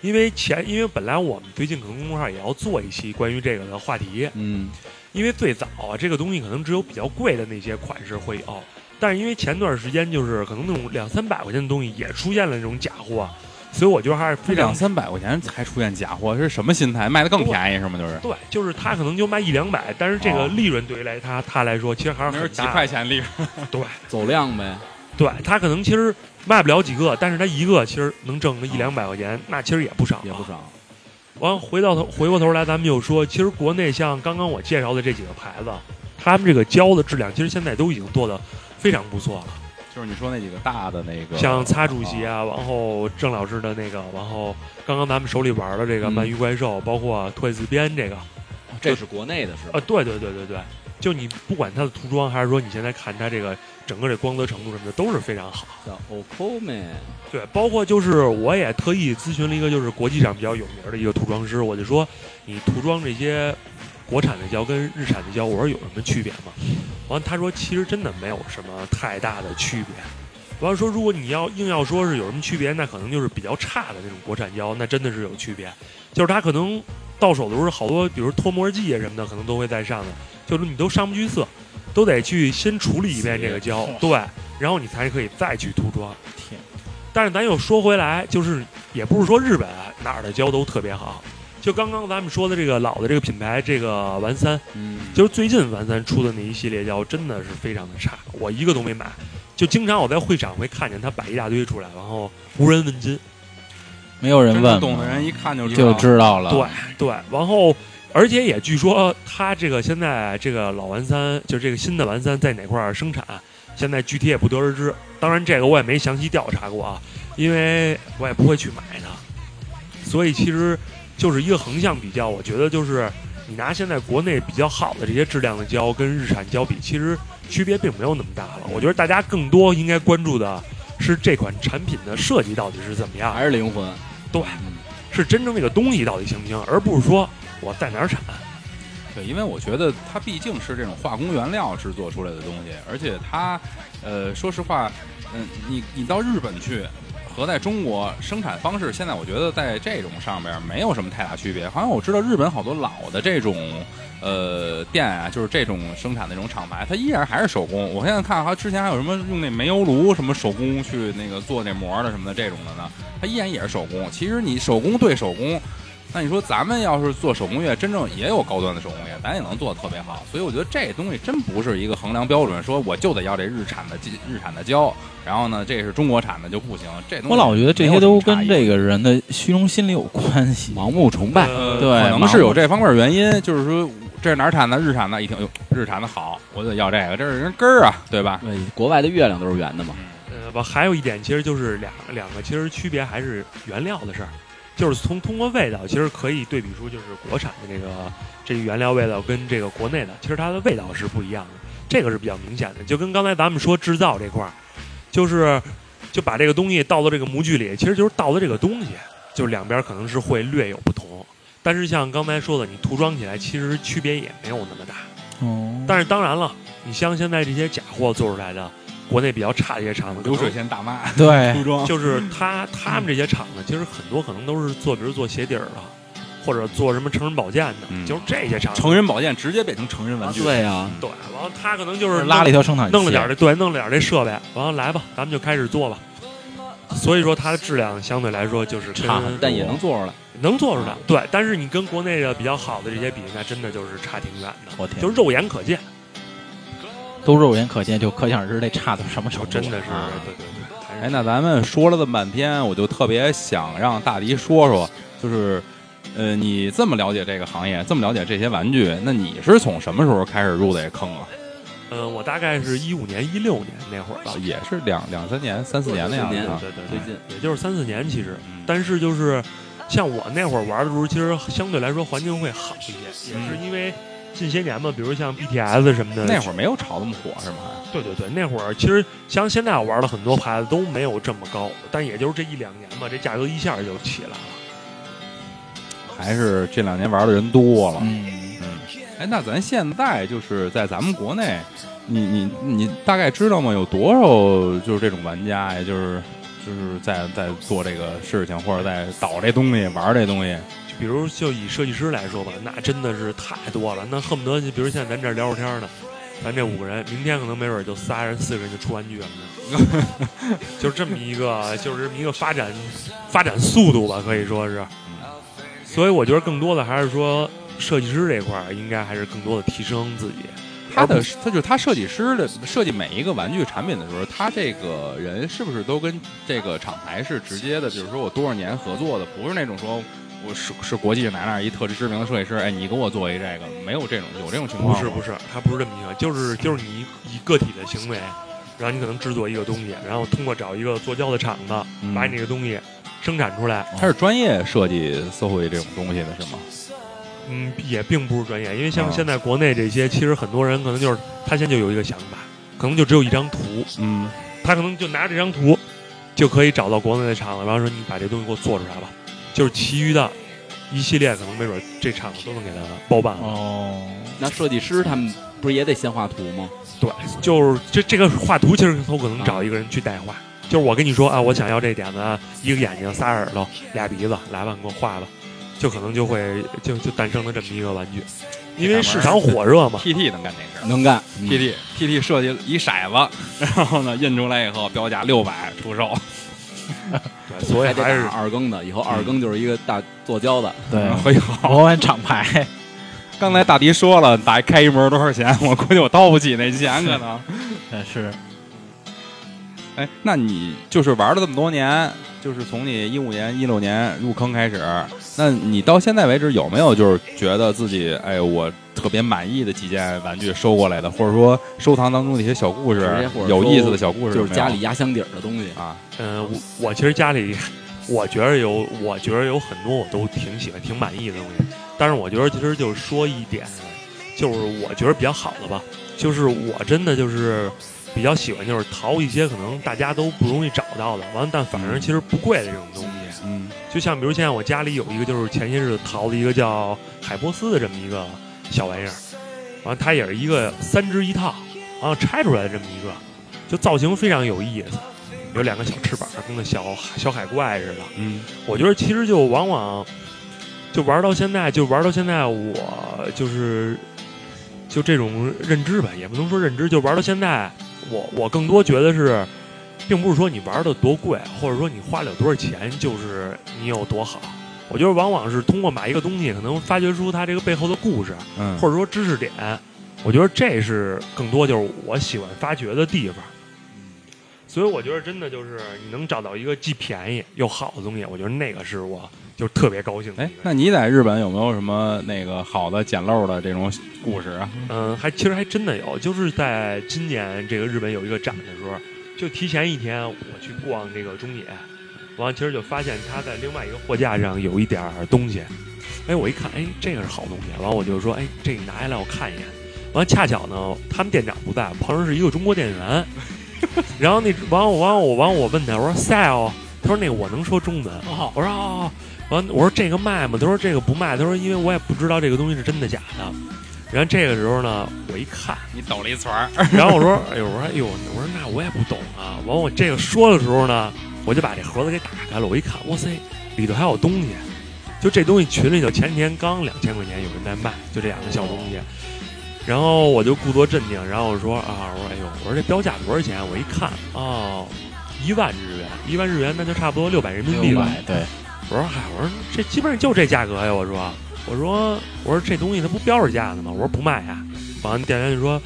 因为前，因为本来我们最近可能公众号也要做一期关于这个的话题，嗯，因为最早啊，这个东西可能只有比较贵的那些款式会有，但是因为前段时间就是可能那种两三百块钱的东西也出现了那种假货，所以我觉得还是非常三百块钱才出现假货，是什么心态？卖的更便宜是吗？就是对，就是他可能就卖一两百，但是这个哦利润对于来他他来说其实还是那是几块钱利润。*laughs* 对走量呗，对，他可能其实卖不了几个，但是他一个其实能挣个一两百块钱，那其实也不少，也不。少。完回到头回过头来，咱们又说，其实国内像刚刚我介绍的这几个牌子，他们这个胶的质量其实现在都已经做的非常不错了。就是你说那几个大的那个，像擦主席啊，然后郑老师的那个，然后刚刚咱们手里玩的这个嗯鳗鱼怪兽，包括退字边这个，这是国内的是吧？啊，对对对对对，就你不管它的涂装，还是说你现在看它这个整个这光泽程度什么的，都是非常好。叫 Okome，对，包括就是我也特意咨询了一个就是国际上比较有名的一个涂装师，我就说你涂装这些国产的胶跟日产的胶，我说有什么区别吗？完了他说其实真的没有什么太大的区别。完了说如果你要硬要说是有什么区别，那可能就是比较差的那种国产胶，那真的是有区别。就是它可能到手的时候好多，比如脱模剂啊什么的，可能都会在上面，就是你都上不去色，都得去先处理一遍这个胶，对，然后你才可以再去涂装。天，但是咱又说回来，就是也不是说日本哪儿的胶都特别好，就刚刚咱们说的这个老的这个品牌，这个丸三，嗯，就是最近丸三出的那一系列胶真的是非常的差，我一个都没买，就经常我在会场会看见他摆一大堆出来，然后无人问津。没有人问懂的人一看就知就道。知道了，对对，然后而且也据说他这个现在这个老丸三，就是这个新的丸三在哪块儿生产，现在具体也不得而知。当然这个我也没详细调查过啊，因为我也不会去买它。所以其实就是一个横向比较，我觉得就是你拿现在国内比较好的这些质量的胶跟日产胶比，其实区别并没有那么大了。我觉得大家更多应该关注的是这款产品的设计到底是怎么样，还是灵魂。对嗯是真正这个东西到底行不行，而不是说我在哪儿产。对，因为我觉得它毕竟是这种化工原料制作出来的东西，而且它，呃，说实话，嗯、你你到日本去和在中国生产方式，现在我觉得在这种上边没有什么太大区别。好像我知道日本好多老的这种呃店啊，就是这种生产的这种厂牌，它依然还是手工。我现在看，好像之前还有什么用那煤油炉什么手工去那个做那膜的什么的这种的呢，它依然也是手工。其实你手工对手工。那你说咱们要是做手工业，真正也有高端的手工业，咱也能做的特别好。所以我觉得这东西真不是一个衡量标准，说我就得要这日产的日产的胶，然后呢，这是中国产的就不行。这东西我老觉得这些都跟这个。个人的虚荣心理有关系。盲目崇拜，呃对可能是有这方面原因，就是说这是哪儿产的？日产的，一听哟，日产的好，我就要这个，这是人根儿啊，对吧？对，国外的月亮都是圆的嘛。呃，不，还有一点，其实就是两两个，其实区别还是原料的事儿，就是从通过味道，其实可以对比出，就是国产的这个这个原料味道跟这个国内的，其实它的味道是不一样的，这个是比较明显的。就跟刚才咱们说制造这块儿，就是就把这个东西倒到这个模具里，其实就是倒的这个东西，就是两边可能是会略有不同。但是像刚才说的，你涂装起来其实区别也没有那么大。哦，但是当然了，你像现在这些假货做出来的，国内比较差的一些厂子，流水线大妈对涂装，就是他他们这些厂子，其实很多可能都是做，比如做鞋底儿的，或者做什么成人保健的，嗯就是这些厂子。成人保健直接变成成人玩具。对呀，对，完了他可能就是拉了一条生产线，弄了点儿这对，弄了点儿这设备，完了来吧，咱们就开始做吧。所以说它的质量相对来说就是跟差但也能做出来。能做出来，对。但是你跟国内的比较好的这些比，那真的就是差挺远的，我天就是肉眼可见，都肉眼可见，就可想而知那差到什么程度。真的是啊对对对。哎，那咱们说了这么半天，我就特别想让大迪说说，就是，呃，你这么了解这个行业，这么了解这些玩具，那你是从什么时候开始入的这坑啊？呃，我大概是一五年、一六年那会儿吧，也是两两三年、三四年的样子啊。对对对，最近也就是三四年其实。嗯但是就是像我那会儿玩的时候，其实相对来说环境会好一些，也是因为近些年嘛，比如像 BTS 什么的，那会儿没有炒那么火是吗？对对对，那会儿其实像现在我玩的很多牌子都没有这么高，但也就是这一两年吧，这价格一下就起来了。还是这两年玩的人多了。嗯嗯，哎，那咱现在就是在咱们国内，你你你大概知道吗？有多少就是这种玩家呀？就是就是在在做这个事情，或者在倒这东西、玩这东西。就比如就以设计师来说吧，那真的是太多了，那恨不得就比如现在咱这儿聊会儿天呢，咱这五个人，明天可能没准儿就仨人、四个人就出玩具了呢，*laughs* 就这么一个，就是这么一个发展发展速度吧，可以说是。所以我觉得更多的还是说设计师这块儿，应该还是更多的提升自己。他的他就是他设计师的设计每一个玩具产品的时候，他这个人是不是都跟这个厂牌是直接的？比如说我多少年合作的，不是那种说我是是国际哪哪一特知名的设计师，哎，你给我做一这个，没有这种有这种情况吗？不是不是，他不是这么一个，就是就是你以个体的行为，然后你可能制作一个东西，然后通过找一个做胶的厂子，嗯把你这个东西生产出来。他是专业设计社会这种东西的是吗？嗯，也并不是专业，因为像啊现在国内这些，其实很多人可能就是他现在就有一个想法，可能就只有一张图，嗯，他可能就拿着这张图就可以找到国内的厂子，然后说你把这东西给我做出来吧，就是其余的一系列可能没准这场子都能给他包办了。哦，那设计师他们不是也得先画图吗？对，就是这这个画图，其实都可能找一个人去代画。就是我跟你说啊，我想要这点子，一个眼睛、仨耳朵、俩鼻子，来吧，你给我画吧，就可能就会就就诞生了这么一个玩具，因为市场火热嘛。，PT 能干这事儿。能干。PT PT 设计一骰子，然后呢印出来以后标价六百出售，对，*laughs* 所以还得是二更的，以后二更就是一个大做胶的。对，会好，国湾厂牌，*laughs* 刚才大迪说了，打开一门多少钱？我估计我掏不起那钱，可能。*laughs* 但是哎，那你就是玩了这么多年，就是从你一五年、一六年入坑开始，那你到现在为止有没有就是觉得自己哎我特别满意的几件玩具收过来的，或者说收藏当中的一些小故事有意思的小故事就是家里压箱底儿的东西。啊，嗯、我我其实家里，我觉得有，我觉得有很多我都挺喜欢、挺满意的东西。但是我觉得其实就是说一点，就是我觉得比较好的吧，就是我真的就是比较喜欢，就是淘一些可能大家都不容易找到的，完了但反正其实不贵的这种东西。嗯就像比如现在我家里有一个，就是前些日子淘的一个叫海波斯的这么一个小玩意儿，完了它也是一个三只一套，完了拆出来的这么一个，就造型非常有意思，有两个小翅膀，跟个小小海怪似的。嗯我觉得其实就往往就玩到现在，就玩到现在，我就是就这种认知吧，也不能说认知，就玩到现在，我我更多觉得是，并不是说你玩的多贵，或者说你花了有多少钱，就是你有多好。我觉得往往是通过买一个东西，可能发掘出它这个背后的故事，嗯，或者说知识点。我觉得这是更多就是我喜欢发掘的地方。所以我觉得真的就是你能找到一个既便宜又好的东西，我觉得那个是我就特别高兴的。，哎那你在日本有没有什么那个好的捡漏的这种故事啊？嗯，还其实还真的有，就是在今年这个日本有一个展的时候，就提前一天我去逛这个中野，完了其实就发现他在另外一个货架上有一点儿东西，哎，我一看，哎，这个是好东西，完了我就说，哎，这个拿下来我看一眼，完了恰巧呢，他们店长不在，旁边是一个中国店员，然后那完我完我完我问他，我说 sell，他说那个我能说中文，哦。我说哦，完我说这个卖吗？他说这个不卖，他说因为我也不知道这个东西是真的假的。然后这个时候呢，我一看，你抖了一撮儿，然后我说，哎呦，我说，哎呦，我说那我也不懂啊。完我这个说的时候呢，我就把这盒子给打开了，我一看，哇塞，里头还有东西。就这东西群里头前天刚两千块钱有人在卖，就这两个小东西。然后我就故作镇定，然后我说啊，我说哎呦，我说这标价多少钱？我一看，哦，一万日元，一万日元那就差不多六百人民币吧。对，我说嗨，我说这基本上就这价格呀。我说，我说，我说这东西它不标着价呢吗？我说不卖呀。完，店员就说，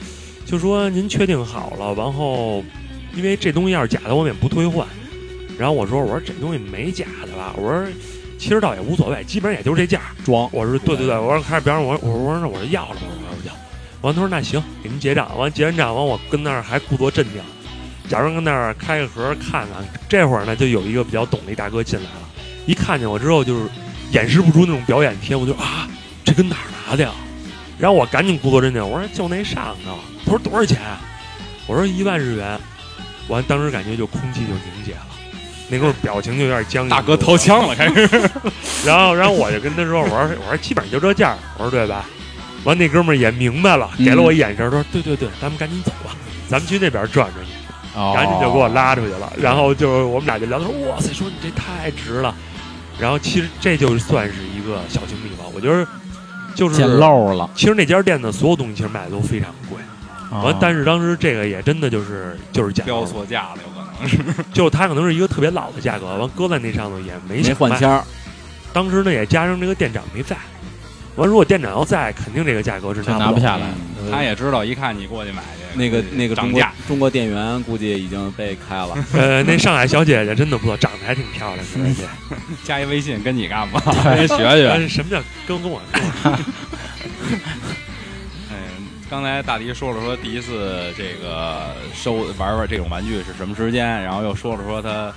就说您确定好了，然后因为这东西要是假的，我们也不退换。然后我说，我说这东西没假的吧？我说其实倒也无所谓，基本上也就是这价。装我说对对对，我说开始表演我，我说我说那我说要了吧，我说我要。完他说那行，给您结账。完结完账，完我跟那儿还故作镇定，假装跟那儿开个盒看看。这会儿呢，就有一个比较懂的一大哥进来了，一看见我之后就是掩饰不住那种表演天，我就啊，这跟哪儿拿的呀？然后我赶紧故作镇定，我说就那上头。他说多少钱？我说一万日元。完，当时感觉就空气就凝结了，那会儿表情就有点僵硬。大哥掏枪了，开始。*laughs* 然后，然后我就跟他说：“我说，我说基本上就这价。我说对吧？”完，那哥们儿也明白了，给了我一眼神，说：“对对对，咱们赶紧走吧，咱们去那边转转去。”哦赶紧就给我拉出去了。然后就我们俩就聊，他说：“哇塞，说你这太值了。”然后其实这就算是一个小经历吧。我觉得就是捡。漏了。其实那家店的所有东西其实卖的都非常贵。完，啊但是当时这个也真的就是就是捡漏标了，错价了。*laughs* 就它可能是一个特别老的价格，完搁在那上头也没没换签儿，当时呢也加上这个店长没在，完如果店长要在，肯定这个价格是就拿不拿不下来。嗯他也知道，一看你过去买去，那个那个中国涨价。中国店员估计已经被开了。*laughs* 呃，那上海小姐姐真的不错，长得还挺漂亮的，*laughs* 加一微信跟你干吧？学学。呃什么叫跟跟我说？嗯，刚才大迪说了说第一次这个收玩玩这种玩具是什么时间，然后又说了说他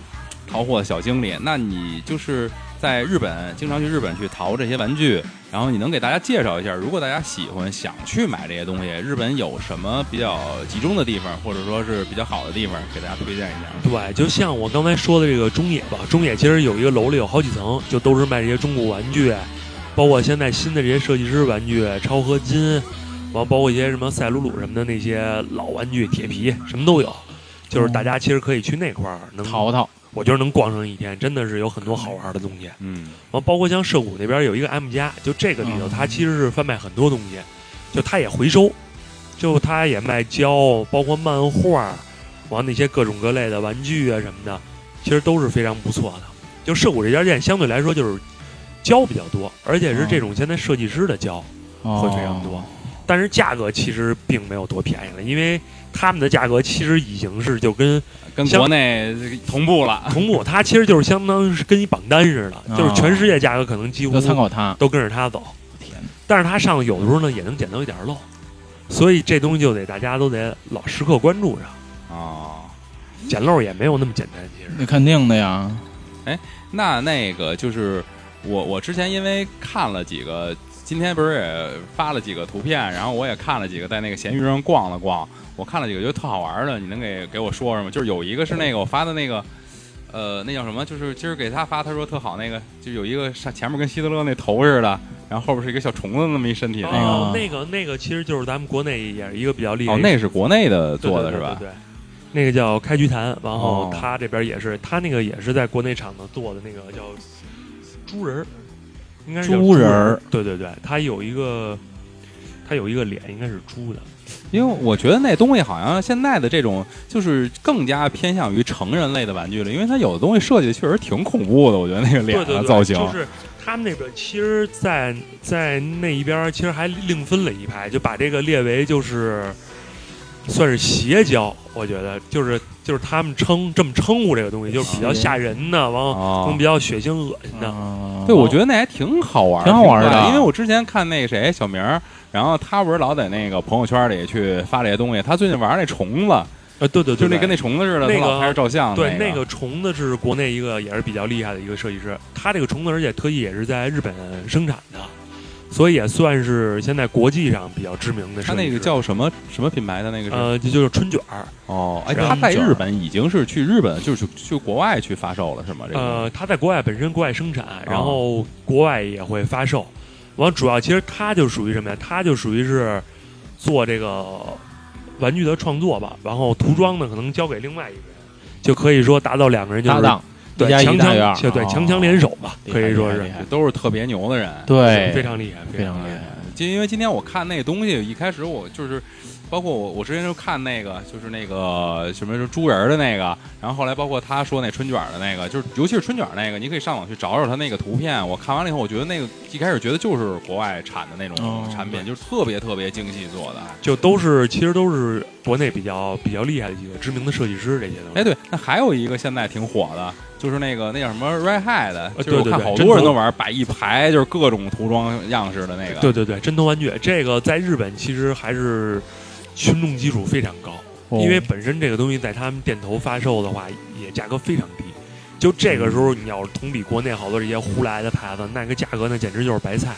淘货的小经历。那你就是在日本经常去日本去淘这些玩具，然后你能给大家介绍一下，如果大家喜欢想去买这些东西，日本有什么比较集中的地方，或者说是比较好的地方，给大家推荐一下？对，就像我刚才说的这个中野吧，中野其实有一个楼里有好几层，就都是卖这些中古玩具，包括现在新的这些设计师玩具，超合金，完包括一些什么赛鲁鲁什么的那些老玩具，铁皮什么都有。就是大家其实可以去那块儿能淘淘我觉得能逛上一天，真的是有很多好玩的东西。嗯完，包括像涉谷那边有一个 M 家，就这个里头，嗯它其实是贩卖很多东西，就它也回收，就它也卖胶，包括漫画，完那些各种各类的玩具啊什么的，其实都是非常不错的。就涉谷这家店相对来说就是胶比较多，而且是这种现在设计师的胶，会非常多哦但是价格其实并没有多便宜了，因为他们的价格其实已经是就跟跟国内同步了。同步，它其实就是相当于是跟一榜单似的，就是全世界价格可能几乎都参考它。都跟着它走。天但是它上有的时候呢也能捡到一点漏，所以这东西就得大家都得老时刻关注上，哦，捡漏也没有那么简单。其实，那肯定的呀。哎那那个就是我我之前因为看了几个，今天不是也发了几个图片，然后我也看了几个，在那个闲鱼上逛了逛，我看了几个觉得特好玩的，你能给给我说说吗？就是有一个是那个我发的那个。呃，那叫什么？就是今儿给他发，他说特好那个，就有一个上前面跟希特勒那头似的，然后后边是一个小虫子那么一身体那个。哦，那个那个其实就是咱们国内也是一个比较厉害哦，那是国内的做的是吧？对对对对那个叫开局坛，然后哦他这边也是，他那个也是在国内厂子做的那个叫猪人儿，应该是猪人儿。对对对，他有一个，他有一个脸应该是猪的。因为我觉得那东西好像现在的这种就是更加偏向于成人类的玩具了，因为它有的东西设计的确实挺恐怖的，我觉得那个脸的造型。就是他们那边其实在，在那一边其实还另分了一派，就把这个列为就是算是邪教，我觉得就是就是他们称这么称呼这个东西，就是比较吓人的，完后比较血腥恶心的。嗯对，我觉得那还挺好玩儿，挺好玩的因为我之前看那个谁小明，然后他不是老在那个朋友圈里去发这些东西，他最近玩那虫子，呃，对对对，就那跟那虫子似的，那个还是照相，对，那那个虫子是国内一个也是比较厉害的一个设计师，他这个虫子而且特意也是在日本生产的，所以也算是现在国际上比较知名的。他那个叫什么什么品牌的那个是？呃，这就是春卷儿。哦，哎，他在日本已经是去日本，就是去去国外去发售了，是吗？这个呃，他在国外本身国外生产，哦然后国外也会发售。完，主要其实他就属于什么呀？他就属于是做这个玩具的创作吧，然后涂装呢可能交给另外一个人，就可以说达到两个人就是搭档，对强强，就对哦强强联手吧，可以说是都是特别牛的人。对，非常厉害，非常厉害。就因为今天我看那东西，一开始我就是，包括我我之前就看那个，就是那个什么是猪人儿的那个，然后后来包括他说那春卷的那个，就是尤其是春卷那个，你可以上网去找找他那个图片。我看完了以后，我觉得那个一开始觉得就是国外产的那种哦产品，就是特别特别精细做的。就都是其实都是国内比较比较厉害的几个知名的设计师，这些东西。哎，对，那还有一个现在挺火的，就是那个那叫什么 Red Hat 的，呃就是我看好多人都玩，摆一排就是各种涂装样式的那个。对对对，真头玩具这个在日本其实还是群众基础非常高，哦因为本身这个东西在他们店头发售的话，也价格非常低。就这个时候，你要是同比国内好多这些胡来的牌子，那个价格那简直就是白菜。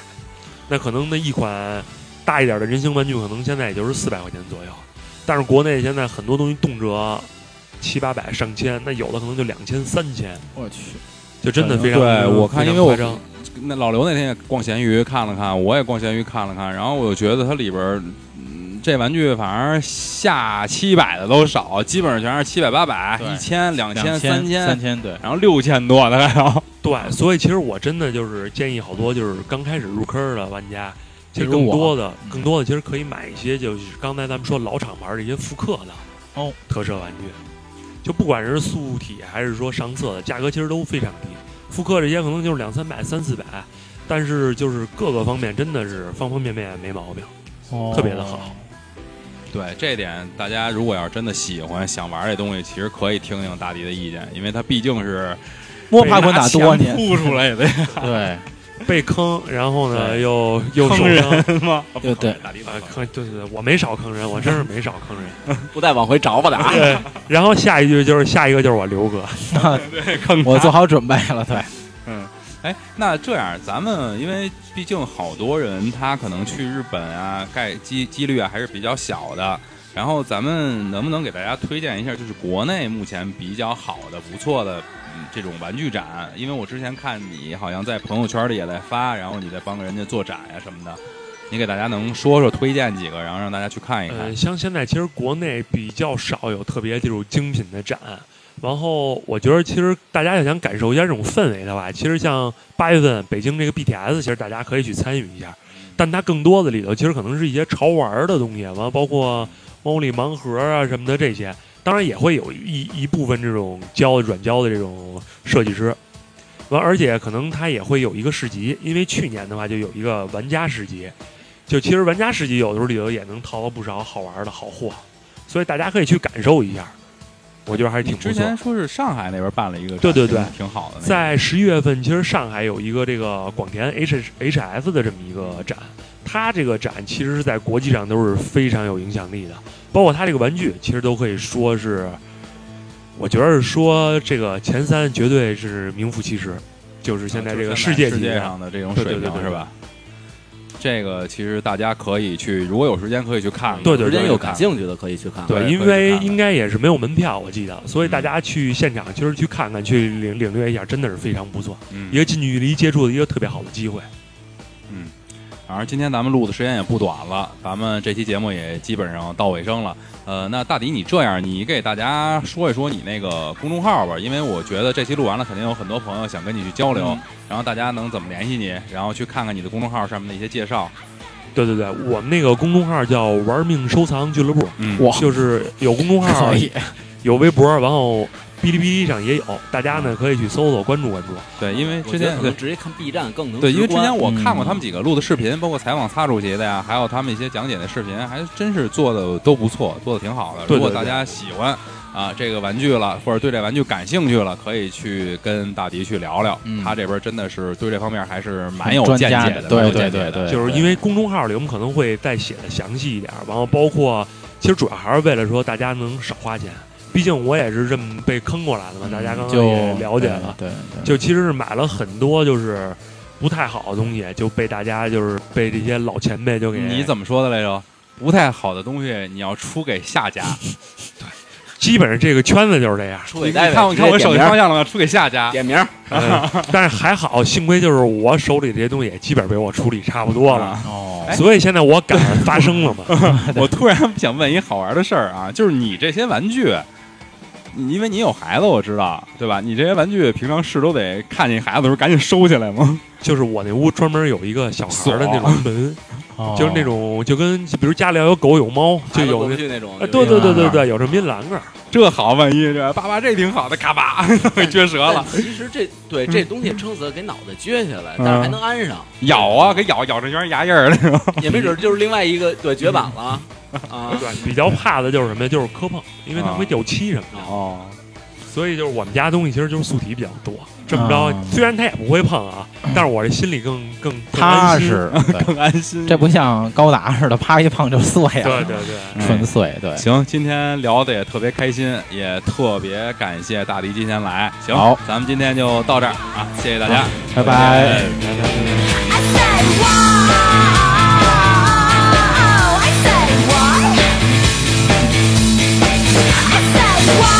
那可能那一款大一点的人形玩具，可能现在也就是四百块钱左右，但是国内现在很多东西动辄七八百、上千，那有的可能就两千、三千，我去，就真的非常对我看因为我那老刘那天也逛闲鱼看了看，我也逛闲鱼看了看，然后我就觉得它里边这玩具反正下七百的都少，基本上全是七百、八百、一千、两千、三千三千，对，然后六千多的还有。*laughs* 对，所以其实我真的就是建议好多就是刚开始入坑的玩家，其实我更多的更多的其实可以买一些就是刚才咱们说老厂牌的一些复刻的哦特摄玩具，就不管是素体还是说上色的，价格其实都非常低。复刻这些可能就是两三百、三四百，但是就是各个方面真的是方方面面没毛病。哦特别的好。对这点，大家如果要是真的喜欢想玩这东西，其实可以听听大迪的意见，因为他毕竟是摸爬滚打多年，铺出来的。*laughs* 对，*laughs* 被坑，然后呢又又坑。人吗？*laughs* 对对大迪啊，坑对对对，我没少坑人，我真是没少坑人。不带往回找吧的啊。对，然后下一句就是下一个就是我刘哥，我做好准备了，对，嗯，哎，那这样，咱们因为毕竟好多人他可能去日本啊，概几几率啊还是比较小的。然后咱们能不能给大家推荐一下，就是国内目前比较好的、不错的、这种玩具展？因为我之前看你好像在朋友圈里也在发，然后你在帮人家做展呀、什么的，你给大家能说说推荐几个，然后让大家去看一看。像现在其实国内比较少有特别这种精品的展，然后我觉得其实大家要想感受一下这种氛围的话，其实像八月份北京这个 BTS，其实大家可以去参与一下，但它更多的里头其实可能是一些潮玩的东西，完包括猫里盲盒啊什么的这些，当然也会有一一部分这种胶软胶的这种设计师。完，而且可能它也会有一个市集，因为去年的话就有一个玩家市集，就其实玩家市集有的时候里头也能淘到不少好玩的好货，所以大家可以去感受一下，我觉得还是挺不错之前。说是上海那边办了一个，对对对挺挺好的那个。在十一月份，其实上海有一个这个广田 H H F 的这么一个展，它这个展其实是在国际上都是非常有影响力的，包括它这个玩具，其实都可以说是，我觉得是说这个前三绝对是名副其实，就是现在这个世界级的世界上的这种水对对对对平是吧？这个其实大家可以去，如果有时间可以去看看。对对时间有感兴趣的可以去看。对，对因为应该也是没有门票，我记得，所以嗯大家去现场其实去看看，去领领略一下，真的是非常不错，嗯一个近距离接触的一个特别好的机会。嗯，反正今天咱们录的时间也不短了，咱们这期节目也基本上到尾声了。呃，那大迪，你这样，你给大家说一说你那个公众号吧，因为我觉得这期录完了，肯定有很多朋友想跟你去交流，嗯然后大家能怎么联系你，然后去看看你的公众号上面的一些介绍。对对对，我们那个公众号叫“玩命收藏俱乐部嗯，就是有公众号 *laughs* 有微博，然后哔哩哔哩上也有，大家呢可以去搜搜关注关注。对，因为之前可能直接看 B 站更能对，因为之前我看过嗯。他们几个录的视频，包括采访擦主席的呀，还有他们一些讲解的视频，还真是做的都不错，做的挺好的。如果大家喜欢啊这个玩具了，或者对这玩具感兴趣了，可以去跟大迪去聊聊。嗯。他这边真的是对这方面还是蛮有见解的，家的对蛮有见解的。对对对。就是因为公众号里我们可能会再写的详细一点，然后包括其实主要还是为了说大家能少花钱，毕竟我也是这么被坑过来的嘛，大家刚刚就也了解了，对，对对就其实是买了很多就是不太好的东西，就被大家就是被这些老前辈就给你怎么说的来着？不太好的东西你要出给下家，*laughs* 对基本上这个圈子就是这样。你看我看我手机机方向了吗？出给下家。点名 *laughs* 但是还好，幸亏就是我手里这些东西也基本被我处理差不多了，啊哦，所以现在我敢发声了嘛。*laughs* 我突然想问一好玩的事儿啊，就是你这些玩具，你因为你有孩子，我知道，对吧？你这些玩具平常是都得看见孩子的时候赶紧收起来吗？就是我那屋专门有一个小孩儿的那种门，哦就是那种就跟比如家里要有狗有猫，就有那过不去那种。啊，对对对对对，有这么一栏杆儿。这好，万一这爸爸这挺好的，咔吧 *laughs* 给撅折了，其实这对这东西撑死给脑袋撅下来，但是还能安上，咬啊，给咬咬成全是牙印儿那种。也没准就是另外一个对绝版了啊。对，比较怕的就是什么呀？就是磕碰，因为它会掉漆什么的。哦，所以就是我们家东西其实就是素体比较多。这么着啊，虽然它也不会碰啊，但是我这心里更更更踏。实，更安心。这不像高达似的，啪一碰就碎对了，对对，纯碎，对。行，今天聊的也特别开心，也特别感谢大迪今天来。行，好咱们今天就到这儿啊，谢谢大家，拜拜。Why?